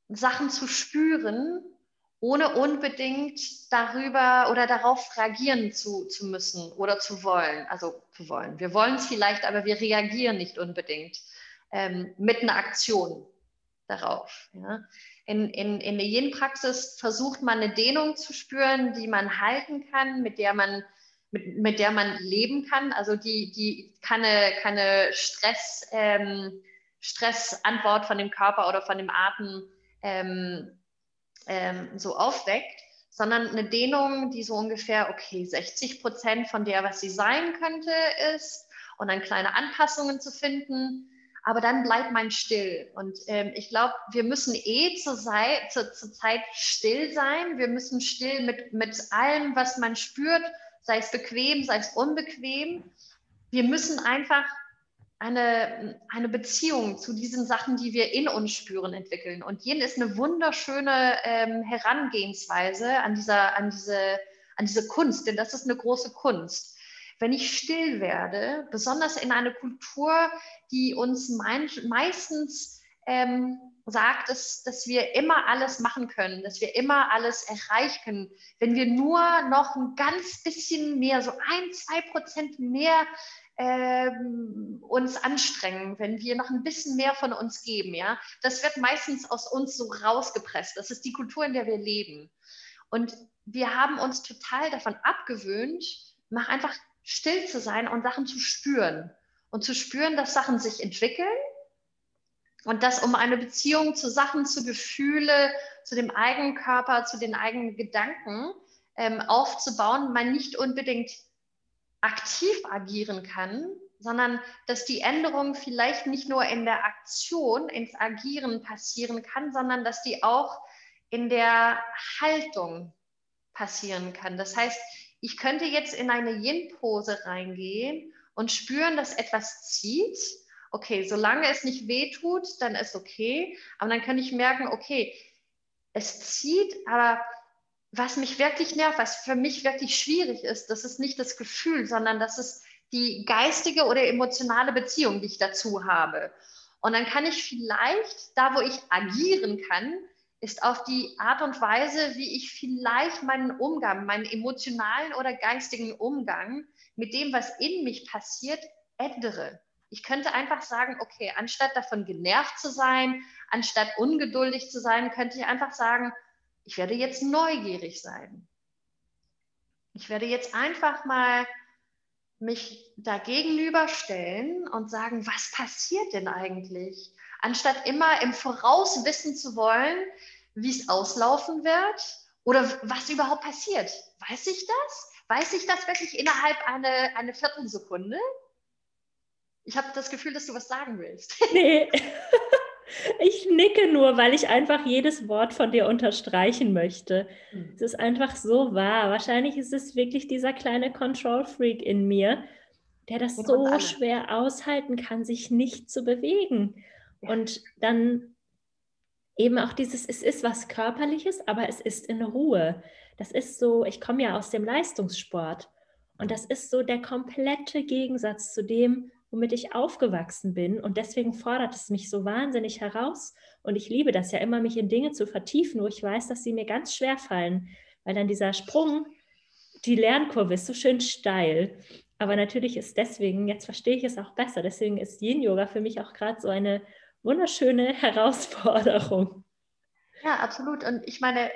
Sachen zu spüren, ohne unbedingt darüber oder darauf reagieren zu, zu müssen oder zu wollen. Also zu wollen. Wir wollen es vielleicht, aber wir reagieren nicht unbedingt ähm, mit einer Aktion darauf. Ja. In, in, in der Yin-Praxis versucht man eine Dehnung zu spüren, die man halten kann, mit der man mit, mit der man leben kann. Also die, die keine, keine Stress, ähm, Stressantwort von dem Körper oder von dem Atem ähm, ähm, so aufweckt, sondern eine Dehnung, die so ungefähr, okay, 60 Prozent von der, was sie sein könnte, ist und dann kleine Anpassungen zu finden. Aber dann bleibt man still. Und ähm, ich glaube, wir müssen eh zur, Zeit, zur, zur Zeit still sein. Wir müssen still mit, mit allem, was man spürt, sei es bequem, sei es unbequem. Wir müssen einfach eine, eine Beziehung zu diesen Sachen, die wir in uns spüren, entwickeln. Und Yin ist eine wunderschöne ähm, Herangehensweise an, dieser, an, diese, an diese Kunst, denn das ist eine große Kunst. Wenn ich still werde, besonders in einer Kultur, die uns mein, meistens ähm, sagt, dass, dass wir immer alles machen können, dass wir immer alles erreichen können. Wenn wir nur noch ein ganz bisschen mehr, so ein, zwei Prozent mehr ähm, uns anstrengen, wenn wir noch ein bisschen mehr von uns geben, ja, das wird meistens aus uns so rausgepresst. Das ist die Kultur, in der wir leben. Und wir haben uns total davon abgewöhnt, mach einfach still zu sein und Sachen zu spüren und zu spüren, dass Sachen sich entwickeln und dass um eine Beziehung zu Sachen, zu Gefühle, zu dem eigenen Körper, zu den eigenen Gedanken ähm, aufzubauen, man nicht unbedingt aktiv agieren kann, sondern dass die Änderung vielleicht nicht nur in der Aktion, ins Agieren passieren kann, sondern dass die auch in der Haltung passieren kann. Das heißt, ich könnte jetzt in eine Yin-Pose reingehen und spüren, dass etwas zieht okay, solange es nicht weh tut, dann ist okay. Aber dann kann ich merken, okay, es zieht, aber was mich wirklich nervt, was für mich wirklich schwierig ist, das ist nicht das Gefühl, sondern das ist die geistige oder emotionale Beziehung, die ich dazu habe. Und dann kann ich vielleicht, da wo ich agieren kann, ist auf die Art und Weise, wie ich vielleicht meinen Umgang, meinen emotionalen oder geistigen Umgang mit dem, was in mich passiert, ändere. Ich könnte einfach sagen, okay, anstatt davon genervt zu sein, anstatt ungeduldig zu sein, könnte ich einfach sagen, ich werde jetzt neugierig sein. Ich werde jetzt einfach mal mich dagegenüberstellen und sagen, was passiert denn eigentlich? Anstatt immer im Voraus wissen zu wollen, wie es auslaufen wird oder was überhaupt passiert. Weiß ich das? Weiß ich das wirklich innerhalb einer eine Viertelsekunde? Ich habe das Gefühl, dass du was sagen willst. Nee. Ich nicke nur, weil ich einfach jedes Wort von dir unterstreichen möchte. Mhm. Es ist einfach so wahr. Wahrscheinlich ist es wirklich dieser kleine Control-Freak in mir, der das so schwer aushalten kann, sich nicht zu bewegen. Ja. Und dann eben auch dieses, es ist was Körperliches, aber es ist in Ruhe. Das ist so, ich komme ja aus dem Leistungssport. Und das ist so der komplette Gegensatz zu dem, womit ich aufgewachsen bin. Und deswegen fordert es mich so wahnsinnig heraus. Und ich liebe das ja immer, mich in Dinge zu vertiefen, wo ich weiß, dass sie mir ganz schwer fallen, weil dann dieser Sprung, die Lernkurve ist so schön steil. Aber natürlich ist deswegen, jetzt verstehe ich es auch besser, deswegen ist Yin-Yoga für mich auch gerade so eine wunderschöne Herausforderung. Ja, absolut. Und ich meine,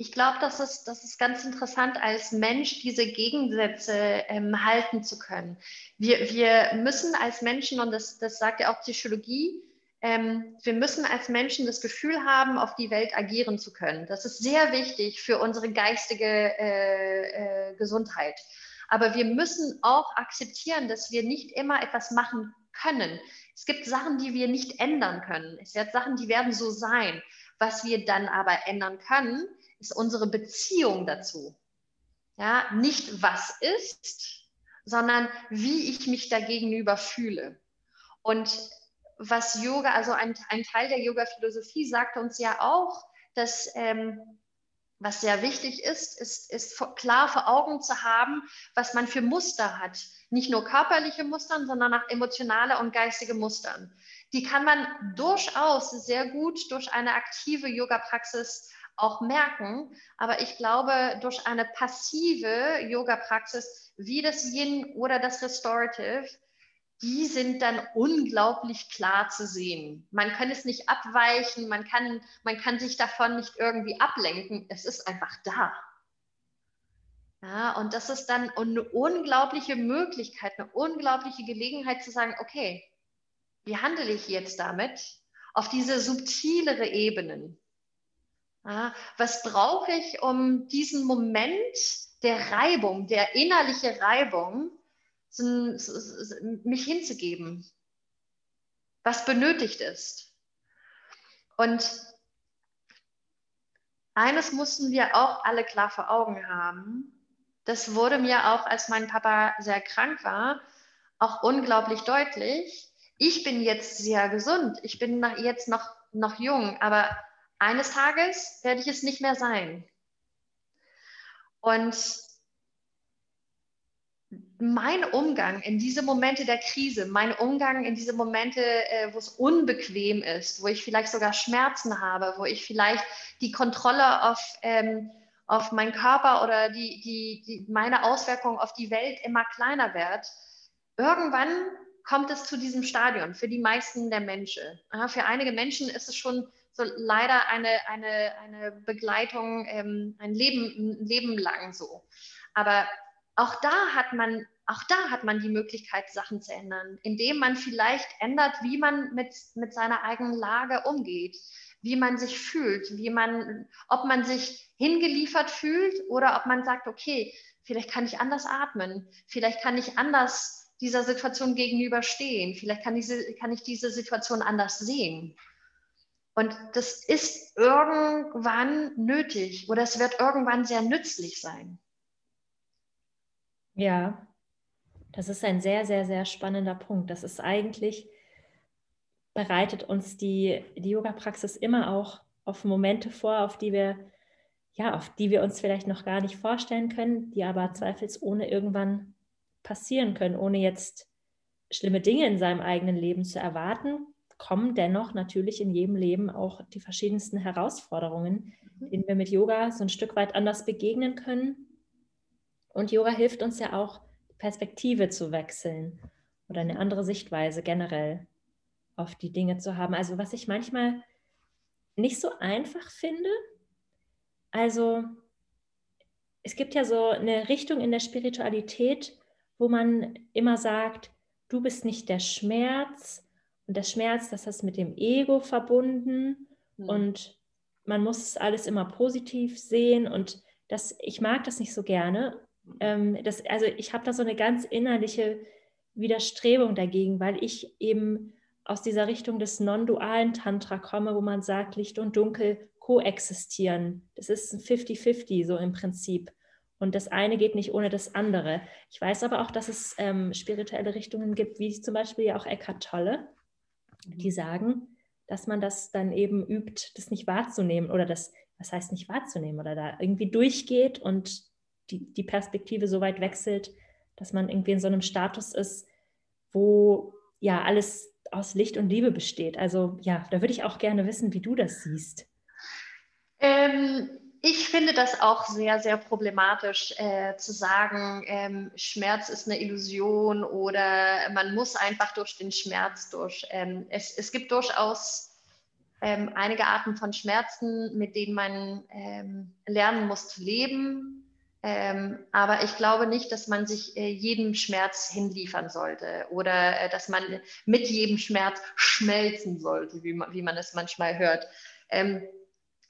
ich glaube, das ist, das ist ganz interessant, als Mensch diese Gegensätze ähm, halten zu können. Wir, wir müssen als Menschen, und das, das sagt ja auch Psychologie, ähm, wir müssen als Menschen das Gefühl haben, auf die Welt agieren zu können. Das ist sehr wichtig für unsere geistige äh, äh, Gesundheit. Aber wir müssen auch akzeptieren, dass wir nicht immer etwas machen können. Es gibt Sachen, die wir nicht ändern können. Es wird Sachen, die werden so sein. Was wir dann aber ändern können, ist unsere Beziehung dazu. Ja, nicht was ist, sondern wie ich mich dagegenüber fühle. Und was Yoga, also ein, ein Teil der Yoga-Philosophie sagt uns ja auch, dass ähm, was sehr wichtig ist, ist, ist klar vor Augen zu haben, was man für Muster hat. Nicht nur körperliche Muster, sondern auch emotionale und geistige Muster. Die kann man durchaus sehr gut durch eine aktive Yoga-Praxis auch merken. Aber ich glaube, durch eine passive Yoga-Praxis wie das Yin oder das Restorative, die sind dann unglaublich klar zu sehen. Man kann es nicht abweichen, man kann, man kann sich davon nicht irgendwie ablenken. Es ist einfach da. Ja, und das ist dann eine unglaubliche Möglichkeit, eine unglaubliche Gelegenheit zu sagen, okay, wie handle ich jetzt damit auf diese subtilere Ebenen? Ja, was brauche ich, um diesen Moment der Reibung, der innerliche Reibung, mich hinzugeben, was benötigt ist. Und eines mussten wir auch alle klar vor Augen haben. Das wurde mir auch, als mein Papa sehr krank war, auch unglaublich deutlich. Ich bin jetzt sehr gesund. Ich bin jetzt noch, noch jung, aber eines Tages werde ich es nicht mehr sein. Und mein Umgang in diese Momente der Krise, mein Umgang in diese Momente, äh, wo es unbequem ist, wo ich vielleicht sogar Schmerzen habe, wo ich vielleicht die Kontrolle auf, ähm, auf meinen Körper oder die, die, die, meine Auswirkungen auf die Welt immer kleiner wird, irgendwann kommt es zu diesem Stadion für die meisten der Menschen. Für einige Menschen ist es schon so leider eine, eine, eine Begleitung, ähm, ein, Leben, ein Leben lang so. Aber auch da hat man, auch da hat man die Möglichkeit, Sachen zu ändern, indem man vielleicht ändert, wie man mit, mit seiner eigenen Lage umgeht, wie man sich fühlt, wie man, ob man sich hingeliefert fühlt oder ob man sagt, okay, vielleicht kann ich anders atmen, vielleicht kann ich anders dieser Situation gegenüberstehen, vielleicht kann, diese, kann ich diese Situation anders sehen. Und das ist irgendwann nötig oder es wird irgendwann sehr nützlich sein. Ja, das ist ein sehr, sehr, sehr spannender Punkt. Das ist eigentlich, bereitet uns die, die Yoga-Praxis immer auch auf Momente vor, auf die wir, ja, auf die wir uns vielleicht noch gar nicht vorstellen können, die aber zweifelsohne irgendwann passieren können, ohne jetzt schlimme Dinge in seinem eigenen Leben zu erwarten, kommen dennoch natürlich in jedem Leben auch die verschiedensten Herausforderungen, mhm. denen wir mit Yoga so ein Stück weit anders begegnen können und Yoga hilft uns ja auch, Perspektive zu wechseln oder eine andere Sichtweise generell auf die Dinge zu haben. Also was ich manchmal nicht so einfach finde, also es gibt ja so eine Richtung in der Spiritualität, wo man immer sagt, du bist nicht der Schmerz und der Schmerz, das ist mit dem Ego verbunden mhm. und man muss alles immer positiv sehen und das, ich mag das nicht so gerne ähm, das, also ich habe da so eine ganz innerliche Widerstrebung dagegen, weil ich eben aus dieser Richtung des non-dualen Tantra komme, wo man sagt, Licht und Dunkel koexistieren. Das ist ein 50-50 so im Prinzip. Und das eine geht nicht ohne das andere. Ich weiß aber auch, dass es ähm, spirituelle Richtungen gibt, wie zum Beispiel ja auch Eckhart Tolle, die sagen, dass man das dann eben übt, das nicht wahrzunehmen oder das, was heißt nicht wahrzunehmen oder da irgendwie durchgeht und die, die Perspektive so weit wechselt, dass man irgendwie in so einem Status ist, wo ja alles aus Licht und Liebe besteht. Also ja, da würde ich auch gerne wissen, wie du das siehst. Ähm, ich finde das auch sehr, sehr problematisch äh, zu sagen, ähm, Schmerz ist eine Illusion oder man muss einfach durch den Schmerz durch. Ähm, es, es gibt durchaus ähm, einige Arten von Schmerzen, mit denen man ähm, lernen muss zu leben. Ähm, aber ich glaube nicht, dass man sich äh, jedem Schmerz hinliefern sollte oder äh, dass man mit jedem Schmerz schmelzen sollte, wie man, wie man es manchmal hört. Ähm,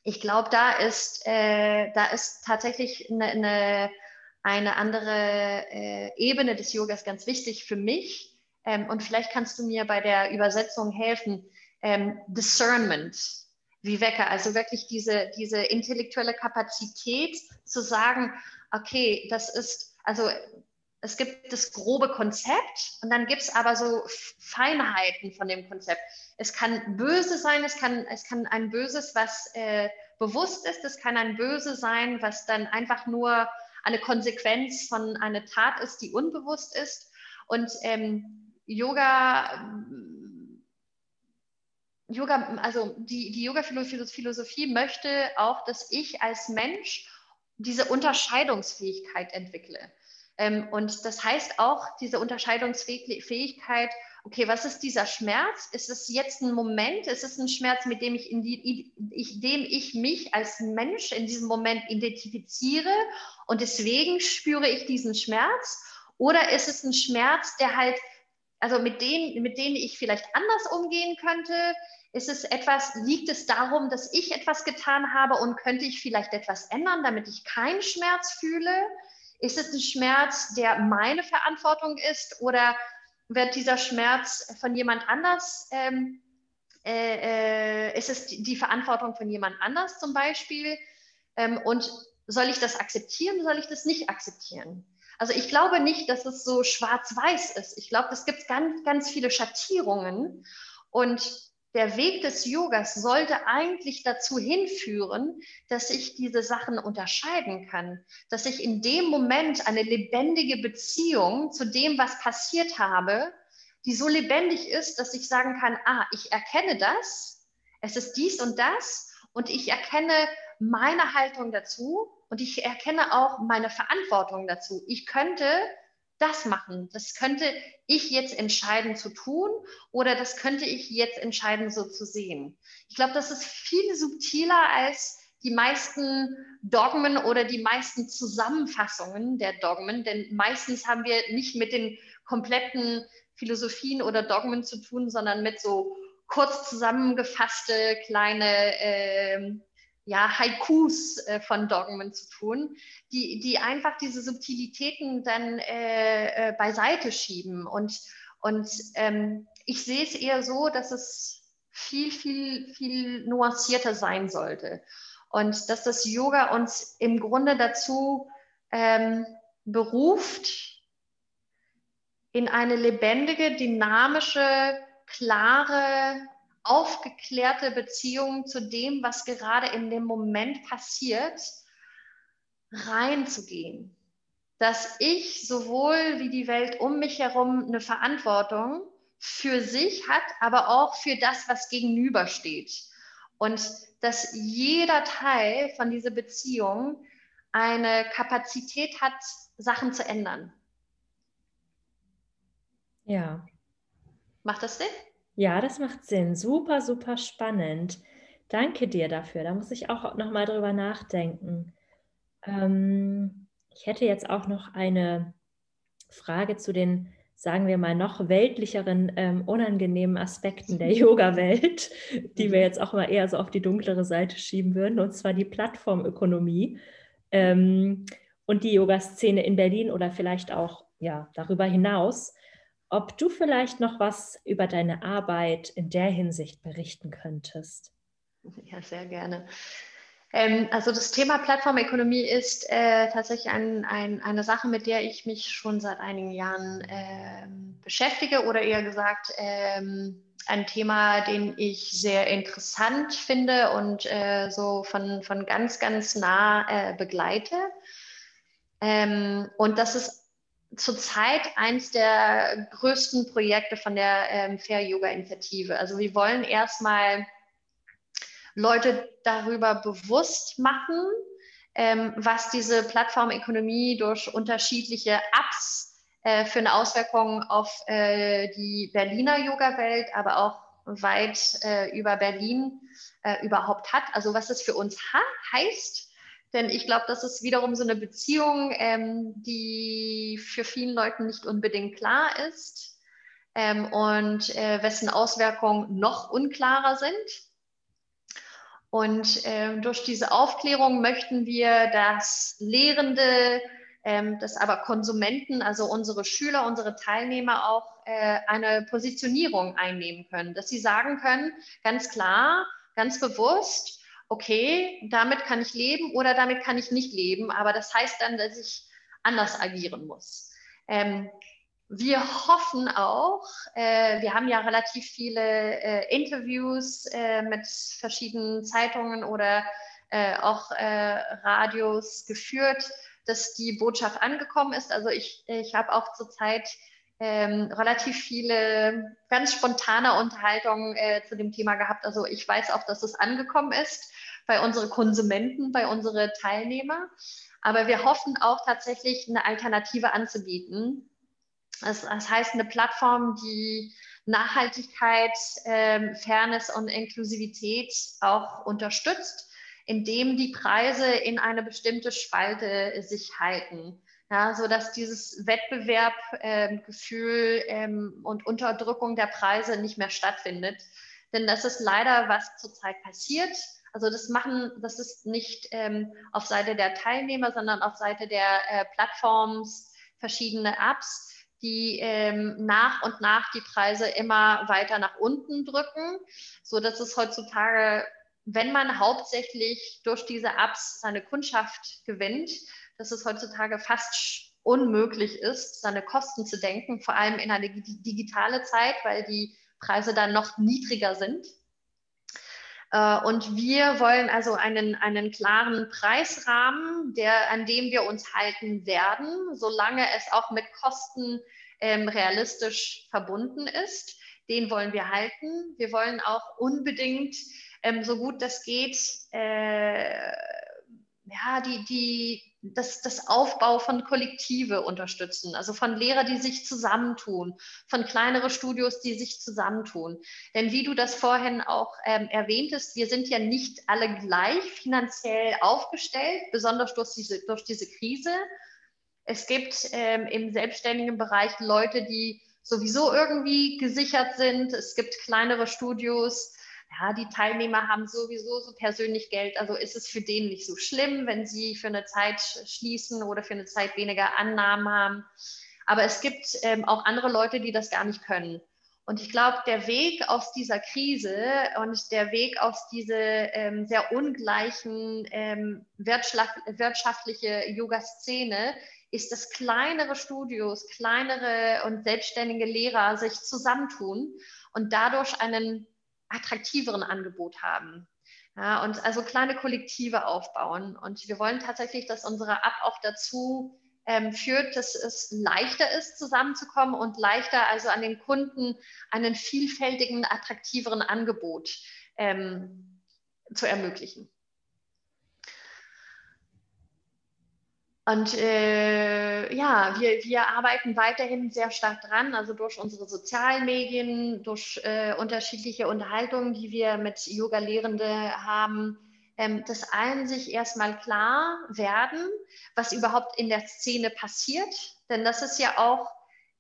ich glaube, da ist, äh, da ist tatsächlich eine, eine, eine andere äh, Ebene des Yogas ganz wichtig für mich. Ähm, und vielleicht kannst du mir bei der Übersetzung helfen ähm, Discernment, wie Wecker, also wirklich diese, diese intellektuelle Kapazität zu sagen, okay, das ist, also es gibt das grobe Konzept und dann gibt es aber so Feinheiten von dem Konzept. Es kann böse sein, es kann, es kann ein Böses, was äh, bewusst ist, es kann ein Böse sein, was dann einfach nur eine Konsequenz von einer Tat ist, die unbewusst ist. Und ähm, Yoga Yoga, also die, die Yoga-Philosophie möchte auch, dass ich als Mensch diese Unterscheidungsfähigkeit entwickle. Ähm, und das heißt auch diese Unterscheidungsfähigkeit, okay, was ist dieser Schmerz? Ist es jetzt ein Moment? Ist es ein Schmerz, mit dem ich, die, ich, dem ich mich als Mensch in diesem Moment identifiziere und deswegen spüre ich diesen Schmerz? Oder ist es ein Schmerz, der halt, also mit denen, mit denen ich vielleicht anders umgehen könnte? Ist es etwas, liegt es darum, dass ich etwas getan habe und könnte ich vielleicht etwas ändern, damit ich keinen Schmerz fühle? Ist es ein Schmerz, der meine Verantwortung ist oder wird dieser Schmerz von jemand anders, ähm, äh, äh, ist es die, Verantwortung von jemand anders zum Beispiel? Ähm, und soll ich das akzeptieren, soll ich das nicht akzeptieren? Also ich glaube nicht, dass es so schwarz-weiß ist. Ich glaube, es gibt ganz, ganz viele Schattierungen. Und der Weg des Yogas sollte eigentlich dazu hinführen, dass ich diese Sachen unterscheiden kann, dass ich in dem Moment eine lebendige Beziehung zu dem, was passiert habe, die so lebendig ist, dass ich sagen kann, ah, ich erkenne das, es ist dies und das und ich erkenne meine Haltung dazu und ich erkenne auch meine Verantwortung dazu. Ich könnte das machen. Das könnte ich jetzt entscheiden zu tun oder das könnte ich jetzt entscheiden so zu sehen. Ich glaube, das ist viel subtiler als die meisten Dogmen oder die meisten Zusammenfassungen der Dogmen, denn meistens haben wir nicht mit den kompletten Philosophien oder Dogmen zu tun, sondern mit so kurz zusammengefasste kleine äh, ja, Haikus äh, von Dogmen zu tun, die, die einfach diese Subtilitäten dann äh, äh, beiseite schieben. Und, und ähm, ich sehe es eher so, dass es viel, viel, viel nuancierter sein sollte. Und dass das Yoga uns im Grunde dazu ähm, beruft, in eine lebendige, dynamische, klare aufgeklärte Beziehung zu dem, was gerade in dem Moment passiert, reinzugehen. Dass ich sowohl wie die Welt um mich herum eine Verantwortung für sich hat, aber auch für das, was gegenübersteht. Und dass jeder Teil von dieser Beziehung eine Kapazität hat, Sachen zu ändern. Ja. Macht das Sinn? Ja, das macht Sinn. Super, super spannend. Danke dir dafür. Da muss ich auch noch mal drüber nachdenken. Ähm, ich hätte jetzt auch noch eine Frage zu den, sagen wir mal, noch weltlicheren, ähm, unangenehmen Aspekten der Yoga-Welt, die wir mhm. jetzt auch mal eher so auf die dunklere Seite schieben würden, und zwar die Plattformökonomie ähm, und die Yoga-Szene in Berlin oder vielleicht auch ja, darüber hinaus ob du vielleicht noch was über deine Arbeit in der Hinsicht berichten könntest. Ja, sehr gerne. Ähm, also das Thema Plattformökonomie ist äh, tatsächlich ein, ein, eine Sache, mit der ich mich schon seit einigen Jahren äh, beschäftige oder eher gesagt ähm, ein Thema, den ich sehr interessant finde und äh, so von, von ganz, ganz nah äh, begleite. Ähm, und das ist zurzeit eins der größten Projekte von der ähm, Fair Yoga Initiative. Also wir wollen erstmal Leute darüber bewusst machen, ähm, was diese Plattformökonomie durch unterschiedliche Apps äh, für eine Auswirkung auf äh, die Berliner Yoga-Welt, aber auch weit äh, über Berlin äh, überhaupt hat. Also was es für uns heißt. Denn ich glaube, das ist wiederum so eine Beziehung, ähm, die für vielen Leuten nicht unbedingt klar ist ähm, und äh, wessen Auswirkungen noch unklarer sind. Und ähm, durch diese Aufklärung möchten wir, dass Lehrende, ähm, dass aber Konsumenten, also unsere Schüler, unsere Teilnehmer auch äh, eine Positionierung einnehmen können, dass sie sagen können, ganz klar, ganz bewusst, okay, damit kann ich leben oder damit kann ich nicht leben, aber das heißt dann, dass ich anders agieren muss. Ähm, wir hoffen auch, äh, wir haben ja relativ viele äh, Interviews äh, mit verschiedenen Zeitungen oder äh, auch äh, Radios geführt, dass die Botschaft angekommen ist. Also ich, ich habe auch zurzeit ähm, relativ viele ganz spontane Unterhaltungen äh, zu dem Thema gehabt. Also ich weiß auch, dass es angekommen ist bei unseren Konsumenten, bei unseren Teilnehmern. Aber wir hoffen auch tatsächlich eine Alternative anzubieten, das, das heißt, eine Plattform, die Nachhaltigkeit, ähm, Fairness und Inklusivität auch unterstützt, indem die Preise in eine bestimmte Spalte sich halten. Ja, so dass dieses Wettbewerbgefühl ähm, ähm, und Unterdrückung der Preise nicht mehr stattfindet. Denn das ist leider, was zurzeit passiert. Also das machen, das ist nicht ähm, auf Seite der Teilnehmer, sondern auf Seite der äh, Plattforms, verschiedene Apps, die ähm, nach und nach die Preise immer weiter nach unten drücken, so dass es heutzutage, wenn man hauptsächlich durch diese Apps seine Kundschaft gewinnt, dass es heutzutage fast unmöglich ist, seine Kosten zu denken, vor allem in eine digitale Zeit, weil die Preise dann noch niedriger sind. Äh, und wir wollen also einen, einen klaren Preisrahmen, der, an dem wir uns halten werden, solange es auch mit Kosten ähm, realistisch verbunden ist. Den wollen wir halten. Wir wollen auch unbedingt, ähm, so gut das geht, äh, ja, die, die, das, das Aufbau von Kollektive unterstützen, also von Lehrern, die sich zusammentun, von kleineren Studios, die sich zusammentun. Denn wie du das vorhin auch ähm, erwähntest, wir sind ja nicht alle gleich finanziell aufgestellt, besonders durch diese, durch diese Krise. Es gibt ähm, im selbstständigen Bereich Leute, die sowieso irgendwie gesichert sind. Es gibt kleinere Studios, ja, die Teilnehmer haben sowieso so persönlich Geld, also ist es für den nicht so schlimm, wenn sie für eine Zeit schließen oder für eine Zeit weniger Annahmen haben. Aber es gibt ähm, auch andere Leute, die das gar nicht können. Und ich glaube, der Weg aus dieser Krise und der Weg aus dieser ähm, sehr ungleichen ähm, wirtschaftliche Yoga-Szene ist, dass kleinere Studios, kleinere und selbstständige Lehrer sich zusammentun und dadurch einen attraktiveren Angebot haben. Ja, und also kleine Kollektive aufbauen. Und wir wollen tatsächlich, dass unsere App auch dazu ähm, führt, dass es leichter ist, zusammenzukommen und leichter also an den Kunden einen vielfältigen, attraktiveren Angebot ähm, zu ermöglichen. Und äh, ja, wir, wir arbeiten weiterhin sehr stark dran, also durch unsere sozialen Medien, durch äh, unterschiedliche Unterhaltungen, die wir mit Yoga-Lehrende haben, ähm, dass allen sich erstmal klar werden, was überhaupt in der Szene passiert. Denn das ist ja auch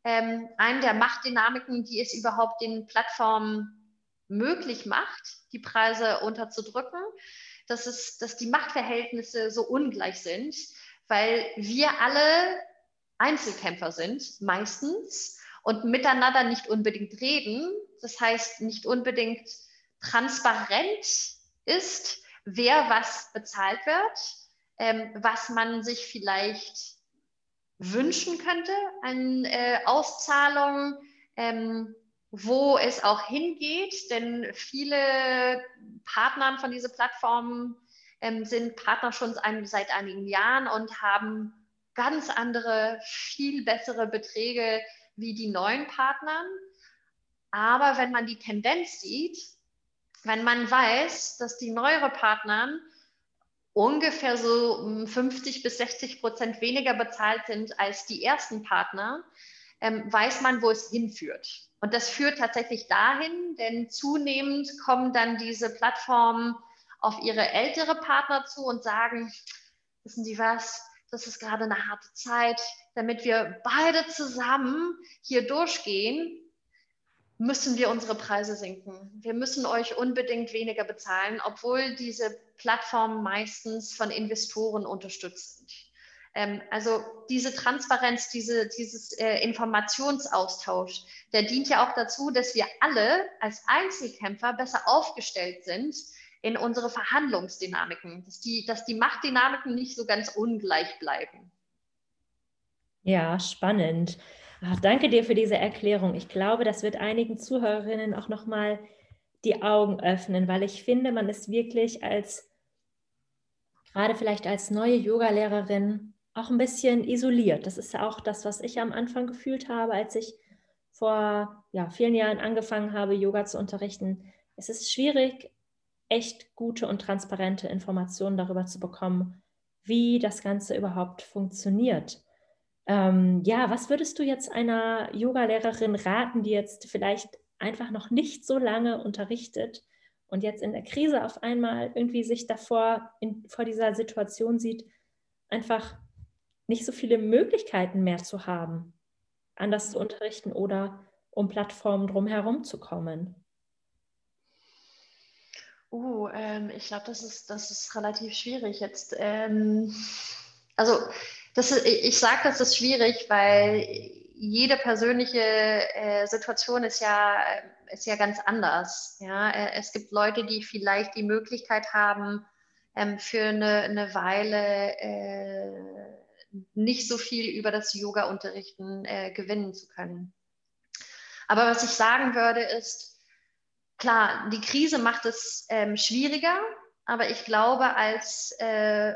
ähm, eine der Machtdynamiken, die es überhaupt den Plattformen möglich macht, die Preise unterzudrücken, dass, es, dass die Machtverhältnisse so ungleich sind weil wir alle Einzelkämpfer sind, meistens, und miteinander nicht unbedingt reden. Das heißt, nicht unbedingt transparent ist, wer was bezahlt wird, ähm, was man sich vielleicht wünschen könnte an äh, Auszahlungen, ähm, wo es auch hingeht, denn viele Partner von diesen Plattformen ähm, sind Partner schon seit einigen Jahren und haben ganz andere, viel bessere Beträge wie die neuen Partner. Aber wenn man die Tendenz sieht, wenn man weiß, dass die neueren Partner ungefähr so 50 hm, bis 60 Prozent weniger bezahlt sind als die ersten Partner, ähm, weiß man, wo es hinführt. Und das führt tatsächlich dahin, denn zunehmend kommen dann diese Plattformen auf ihre ältere Partner zu und sagen, wissen Sie was, das ist gerade eine harte Zeit, damit wir beide zusammen hier durchgehen, müssen wir unsere Preise senken. Wir müssen euch unbedingt weniger bezahlen, obwohl diese Plattformen meistens von Investoren unterstützt sind. Ähm, also diese Transparenz, diese, dieses äh, Informationsaustausch, der dient ja auch dazu, dass wir alle als Einzelkämpfer besser aufgestellt sind in unsere Verhandlungsdynamiken, dass die, dass die Machtdynamiken nicht so ganz ungleich bleiben. Ja, spannend. Ach, danke dir für diese Erklärung. Ich glaube, das wird einigen Zuhörerinnen auch nochmal die Augen öffnen, weil ich finde, man ist wirklich als, gerade vielleicht als neue Yogalehrerin, auch ein bisschen isoliert. Das ist ja auch das, was ich am Anfang gefühlt habe, als ich vor ja, vielen Jahren angefangen habe, Yoga zu unterrichten. Es ist schwierig, echt gute und transparente Informationen darüber zu bekommen, wie das Ganze überhaupt funktioniert. Ähm, ja, was würdest du jetzt einer Yogalehrerin raten, die jetzt vielleicht einfach noch nicht so lange unterrichtet und jetzt in der Krise auf einmal irgendwie sich davor in, vor dieser Situation sieht, einfach nicht so viele Möglichkeiten mehr zu haben, anders zu unterrichten oder um Plattformen drumherum zu kommen? Uh, ähm, ich glaube, das ist, das ist relativ schwierig jetzt. Ähm, also, das ist, ich sage, das ist schwierig, weil jede persönliche äh, Situation ist ja, ist ja ganz anders. Ja? Äh, es gibt Leute, die vielleicht die Möglichkeit haben, ähm, für eine, eine Weile äh, nicht so viel über das Yoga-Unterrichten äh, gewinnen zu können. Aber was ich sagen würde, ist, klar, die Krise macht es ähm, schwieriger, aber ich glaube, als äh,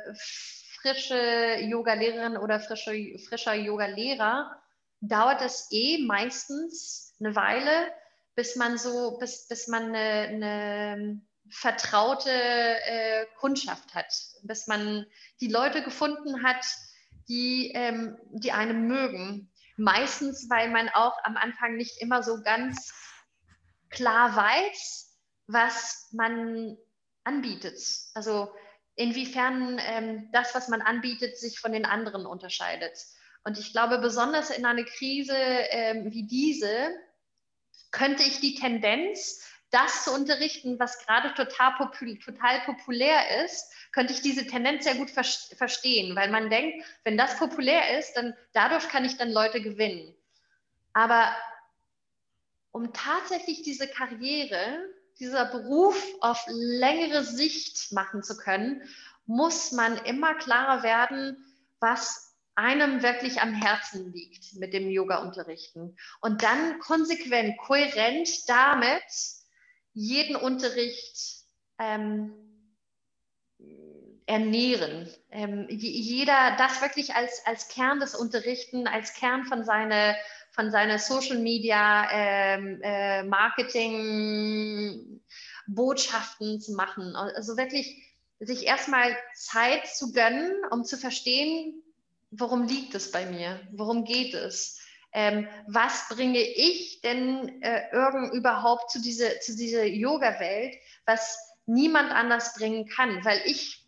frische Yoga-Lehrerin oder frische, frischer Yoga-Lehrer dauert es eh meistens eine Weile, bis man so, bis, bis man eine, eine vertraute äh, Kundschaft hat, bis man die Leute gefunden hat, die, ähm, die einem mögen. Meistens, weil man auch am Anfang nicht immer so ganz klar weiß, was man anbietet. Also inwiefern ähm, das, was man anbietet, sich von den anderen unterscheidet. Und ich glaube, besonders in einer Krise ähm, wie diese könnte ich die Tendenz, das zu unterrichten, was gerade total, popul total populär ist, könnte ich diese Tendenz sehr gut ver verstehen, weil man denkt, wenn das populär ist, dann dadurch kann ich dann Leute gewinnen. Aber um tatsächlich diese Karriere, dieser Beruf auf längere Sicht machen zu können, muss man immer klarer werden, was einem wirklich am Herzen liegt mit dem Yoga-Unterrichten. Und dann konsequent, kohärent damit jeden Unterricht ähm, ernähren. Ähm, jeder das wirklich als, als Kern des Unterrichten, als Kern von seiner von seiner Social Media ähm, äh, Marketing Botschaften zu machen. Also wirklich sich erstmal Zeit zu gönnen, um zu verstehen, worum liegt es bei mir? Worum geht es? Ähm, was bringe ich denn äh, irgend überhaupt zu dieser, zu dieser Yoga-Welt, was niemand anders bringen kann, weil ich,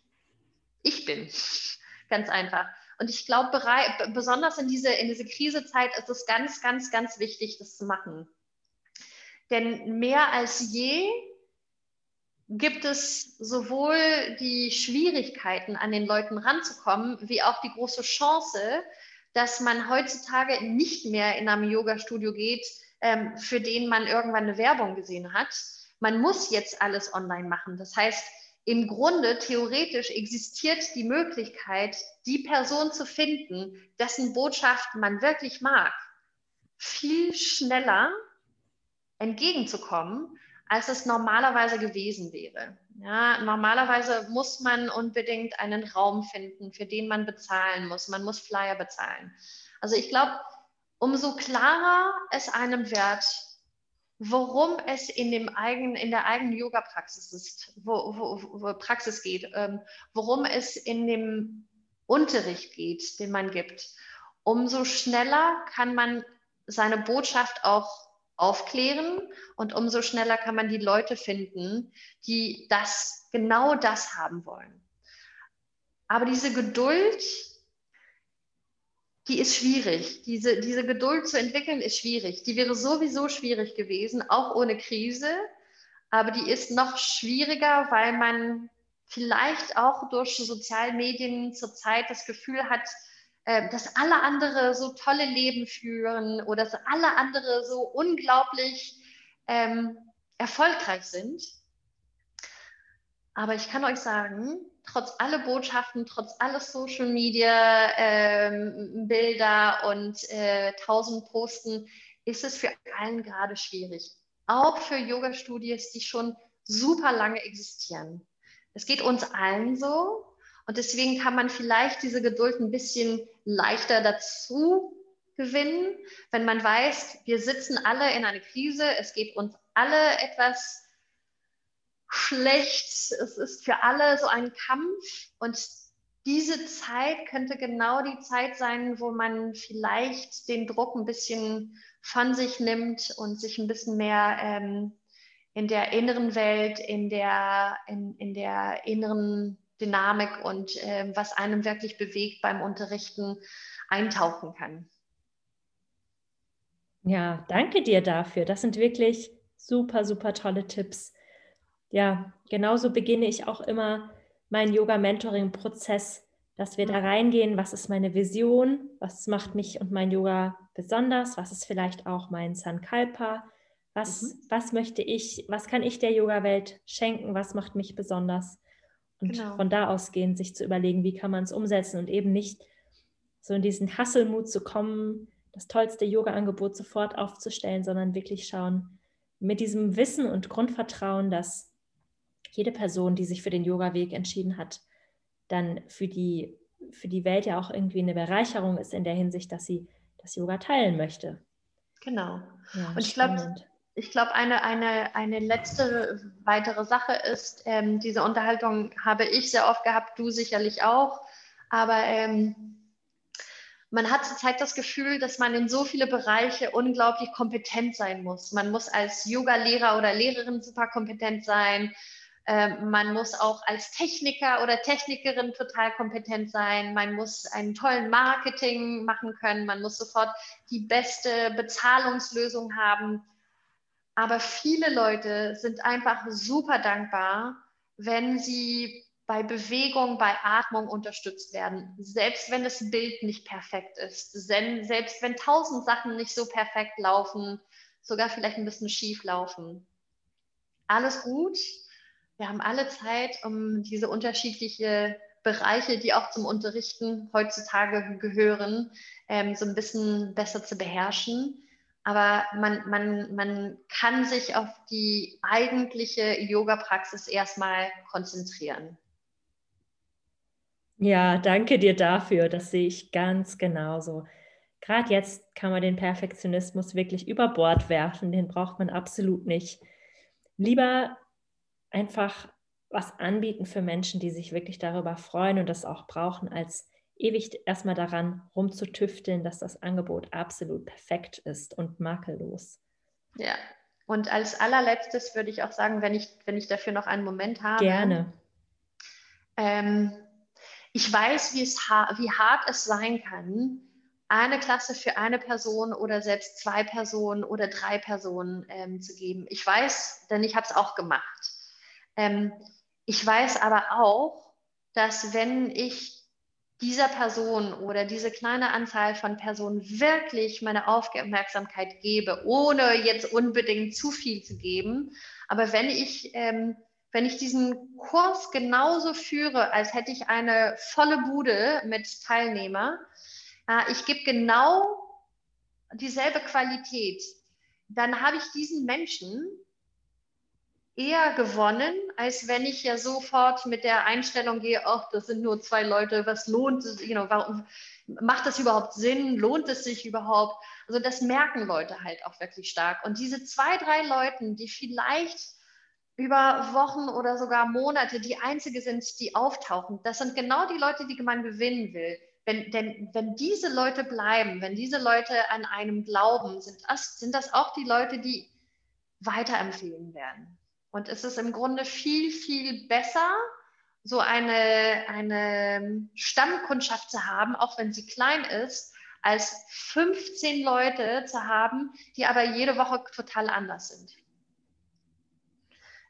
ich bin. Ganz einfach. Und ich glaube, besonders in diese, in diese Krisezeit ist es ganz, ganz, ganz wichtig, das zu machen. Denn mehr als je gibt es sowohl die Schwierigkeiten, an den Leuten ranzukommen, wie auch die große Chance, dass man heutzutage nicht mehr in einem Yoga-Studio geht, ähm, für den man irgendwann eine Werbung gesehen hat. Man muss jetzt alles online machen. Das heißt, im Grunde theoretisch existiert die Möglichkeit, die Person zu finden, dessen Botschaft man wirklich mag, viel schneller entgegenzukommen, als es normalerweise gewesen wäre. Ja, normalerweise muss man unbedingt einen Raum finden, für den man bezahlen muss. Man muss Flyer bezahlen. Also ich glaube, umso klarer es einem wird, worum es in, dem eigenen, in der eigenen Yoga-Praxis ist, wo, wo, wo, Praxis geht, ähm, worum es in dem Unterricht geht, den man gibt, umso schneller kann man seine Botschaft auch aufklären und umso schneller kann man die Leute finden, die das genau das haben wollen. Aber diese Geduld, die ist schwierig. Diese, diese Geduld zu entwickeln ist schwierig. Die wäre sowieso schwierig gewesen, auch ohne Krise. Aber die ist noch schwieriger, weil man vielleicht auch durch Sozialmedien zurzeit das Gefühl hat, äh, dass alle andere so tolle Leben führen oder dass alle andere so unglaublich ähm, erfolgreich sind. Aber ich kann euch sagen, trotz aller Botschaften, trotz aller Social Media ähm, Bilder und äh, tausend Posten, ist es für allen gerade schwierig. Auch für Yoga-Studios, die schon super lange existieren. Es geht uns allen so. Und deswegen kann man vielleicht diese Geduld ein bisschen leichter dazu gewinnen, wenn man weiß, wir sitzen alle in einer Krise, es geht uns alle etwas schlecht, es ist für alle so ein Kampf und diese Zeit könnte genau die Zeit sein, wo man vielleicht den Druck ein bisschen von sich nimmt und sich ein bisschen mehr ähm, in der inneren Welt, in der, in, in der inneren Dynamik und ähm, was einem wirklich bewegt beim Unterrichten eintauchen kann. Ja, danke dir dafür. Das sind wirklich super, super tolle Tipps ja, genauso beginne ich auch immer meinen Yoga-Mentoring-Prozess, dass wir da reingehen, was ist meine Vision, was macht mich und mein Yoga besonders, was ist vielleicht auch mein Sankalpa, was, mhm. was möchte ich, was kann ich der Yoga-Welt schenken, was macht mich besonders. Und genau. von da ausgehend sich zu überlegen, wie kann man es umsetzen und eben nicht so in diesen Hasselmut zu kommen, das tollste Yoga-Angebot sofort aufzustellen, sondern wirklich schauen, mit diesem Wissen und Grundvertrauen, dass jede Person, die sich für den Yoga-Weg entschieden hat, dann für die, für die Welt ja auch irgendwie eine Bereicherung ist in der Hinsicht, dass sie das Yoga teilen möchte. Genau. Ja, und ich glaube, ich glaube, eine, eine, eine letzte weitere Sache ist, ähm, diese Unterhaltung habe ich sehr oft gehabt, du sicherlich auch, aber ähm, man hat zurzeit das Gefühl, dass man in so viele Bereiche unglaublich kompetent sein muss. Man muss als Yoga-Lehrer oder Lehrerin super kompetent sein. Ähm, man muss auch als Techniker oder Technikerin total kompetent sein. Man muss einen tollen Marketing machen können. Man muss sofort die beste Bezahlungslösung haben. Aber viele Leute sind einfach super dankbar, wenn sie bei Bewegung, bei Atmung unterstützt werden. Selbst wenn das Bild nicht perfekt ist, selbst wenn tausend Sachen nicht so perfekt laufen, sogar vielleicht ein bisschen schief laufen. Alles gut, wir haben alle Zeit, um diese unterschiedlichen Bereiche, die auch zum Unterrichten heutzutage gehören, ähm, so ein bisschen besser zu beherrschen. Aber man, man, man kann sich auf die eigentliche Yoga-Praxis erstmal konzentrieren. Ja, danke dir dafür. Das sehe ich ganz genauso. Gerade jetzt kann man den Perfektionismus wirklich über Bord werfen. Den braucht man absolut nicht. Lieber einfach was anbieten für Menschen, die sich wirklich darüber freuen und das auch brauchen, als ewig erstmal daran rumzutüfteln, dass das Angebot absolut perfekt ist und makellos. Ja, und als allerletztes würde ich auch sagen, wenn ich, wenn ich dafür noch einen Moment habe. Gerne. Ähm, ich weiß, wie, es wie hart es sein kann, eine Klasse für eine Person oder selbst zwei Personen oder drei Personen ähm, zu geben. Ich weiß, denn ich habe es auch gemacht. Ähm, ich weiß aber auch, dass wenn ich dieser Person oder diese kleine Anzahl von Personen wirklich meine Aufmerksamkeit gebe, ohne jetzt unbedingt zu viel zu geben, aber wenn ich, ähm, wenn ich diesen Kurs genauso führe, als hätte ich eine volle Bude mit Teilnehmer, äh, ich gebe genau dieselbe Qualität, dann habe ich diesen Menschen eher gewonnen, als wenn ich ja sofort mit der Einstellung gehe, ach, das sind nur zwei Leute, was lohnt es, you know, warum macht das überhaupt Sinn, lohnt es sich überhaupt? Also das merken Leute halt auch wirklich stark. Und diese zwei, drei Leute, die vielleicht über Wochen oder sogar Monate die einzige sind, die auftauchen, das sind genau die Leute, die man gewinnen will. Wenn, denn wenn diese Leute bleiben, wenn diese Leute an einem glauben, sind das, sind das auch die Leute, die weiterempfehlen werden. Und es ist im Grunde viel, viel besser, so eine, eine Stammkundschaft zu haben, auch wenn sie klein ist, als 15 Leute zu haben, die aber jede Woche total anders sind.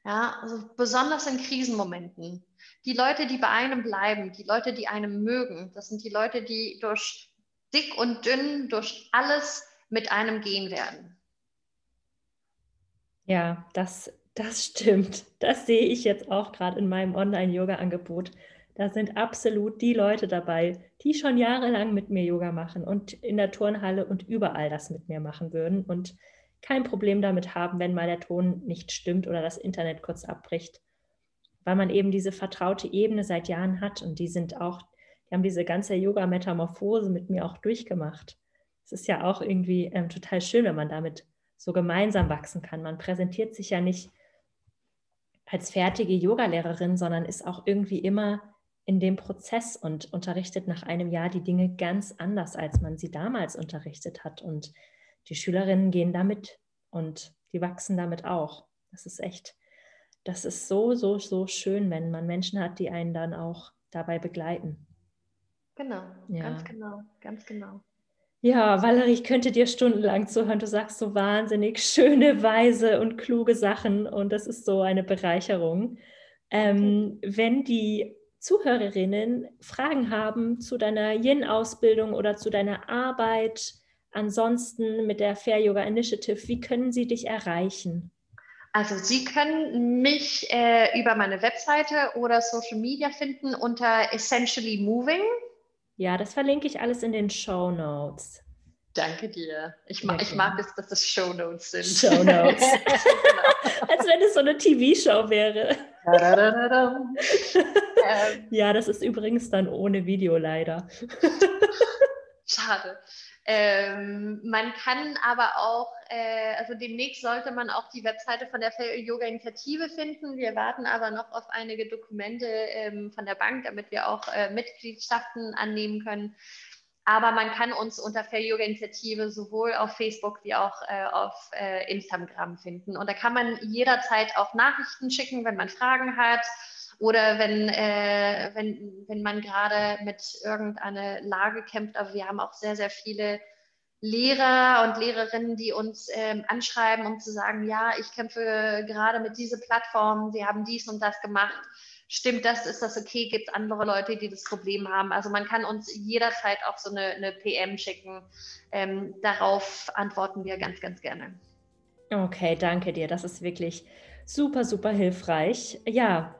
Ja, also besonders in Krisenmomenten. Die Leute, die bei einem bleiben, die Leute, die einem mögen, das sind die Leute, die durch dick und dünn, durch alles mit einem gehen werden. Ja, das, das stimmt. Das sehe ich jetzt auch gerade in meinem Online-Yoga-Angebot. Da sind absolut die Leute dabei, die schon jahrelang mit mir Yoga machen und in der Turnhalle und überall das mit mir machen würden und kein Problem damit haben, wenn mal der Ton nicht stimmt oder das Internet kurz abbricht, weil man eben diese vertraute Ebene seit Jahren hat und die sind auch, die haben diese ganze Yoga-Metamorphose mit mir auch durchgemacht. Es ist ja auch irgendwie ähm, total schön, wenn man damit so gemeinsam wachsen kann. Man präsentiert sich ja nicht als fertige Yogalehrerin, sondern ist auch irgendwie immer in dem Prozess und unterrichtet nach einem Jahr die Dinge ganz anders, als man sie damals unterrichtet hat. Und die Schülerinnen gehen damit und die wachsen damit auch. Das ist echt, das ist so, so, so schön, wenn man Menschen hat, die einen dann auch dabei begleiten. Genau, ja. ganz genau, ganz genau. Ja, Valerie, ich könnte dir stundenlang zuhören. Du sagst so wahnsinnig schöne, weise und kluge Sachen und das ist so eine Bereicherung. Ähm, wenn die Zuhörerinnen Fragen haben zu deiner Yin-Ausbildung oder zu deiner Arbeit, ansonsten mit der Fair Yoga Initiative, wie können sie dich erreichen? Also Sie können mich äh, über meine Webseite oder Social Media finden unter Essentially Moving. Ja, das verlinke ich alles in den Show Notes. Danke dir. Ich, ma ich mag es, dass es Show Notes sind. Show Notes. genau. Als wenn es so eine TV-Show wäre. Ja, das ist übrigens dann ohne Video leider. Schade. Ähm, man kann aber auch, äh, also demnächst sollte man auch die Webseite von der Yoga Initiative finden. Wir warten aber noch auf einige Dokumente ähm, von der Bank, damit wir auch äh, Mitgliedschaften annehmen können. Aber man kann uns unter Fair Yoga Initiative sowohl auf Facebook wie auch äh, auf äh, Instagram finden. Und da kann man jederzeit auch Nachrichten schicken, wenn man Fragen hat oder wenn, äh, wenn, wenn man gerade mit irgendeiner Lage kämpft. Aber wir haben auch sehr, sehr viele Lehrer und Lehrerinnen, die uns ähm, anschreiben, um zu sagen, ja, ich kämpfe gerade mit dieser Plattform, sie haben dies und das gemacht stimmt das, ist das okay, gibt es andere Leute, die das Problem haben. Also man kann uns jederzeit auch so eine, eine PM schicken. Ähm, darauf antworten wir ganz, ganz gerne. Okay, danke dir. Das ist wirklich super, super hilfreich. Ja,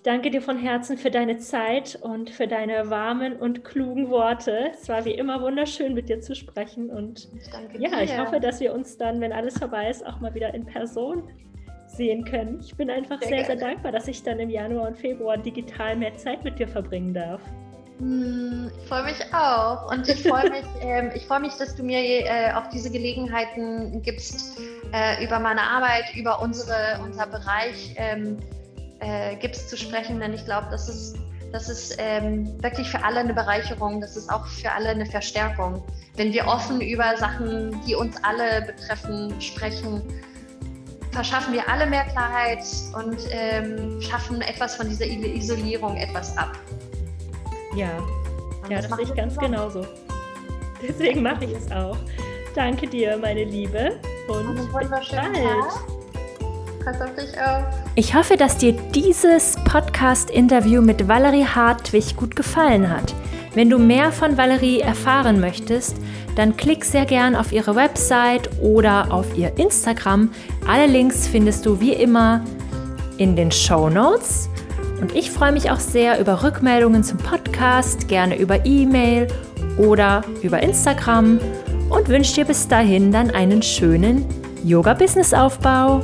ich danke dir von Herzen für deine Zeit und für deine warmen und klugen Worte. Es war wie immer wunderschön, mit dir zu sprechen. Und ich ja, dir. ich hoffe, dass wir uns dann, wenn alles vorbei ist, auch mal wieder in Person sehen können. Ich bin einfach sehr, sehr, sehr dankbar, dass ich dann im Januar und Februar digital mehr Zeit mit dir verbringen darf. Hm, ich freue mich auch und ich freue mich, ähm, ich freue mich, dass du mir äh, auch diese Gelegenheiten gibst, äh, über meine Arbeit, über unsere, unser Bereich ähm, äh, gibst zu sprechen, denn ich glaube, das ist, das ist ähm, wirklich für alle eine Bereicherung, das ist auch für alle eine Verstärkung. Wenn wir offen über Sachen, die uns alle betreffen, sprechen, verschaffen wir alle mehr Klarheit und ähm, schaffen etwas von dieser Isolierung etwas ab. Ja, und ja das, das sehe ich ganz zusammen. genauso. Deswegen mache ich es auch. Danke dir, meine Liebe. Und bis bald. Pass auf dich auf. Ich hoffe, dass dir dieses Podcast-Interview mit Valerie Hartwig gut gefallen hat. Wenn du mehr von Valerie erfahren möchtest, dann klick sehr gern auf ihre Website oder auf ihr Instagram. Alle Links findest du wie immer in den Show Notes. Und ich freue mich auch sehr über Rückmeldungen zum Podcast, gerne über E-Mail oder über Instagram und wünsche dir bis dahin dann einen schönen Yoga-Business-Aufbau.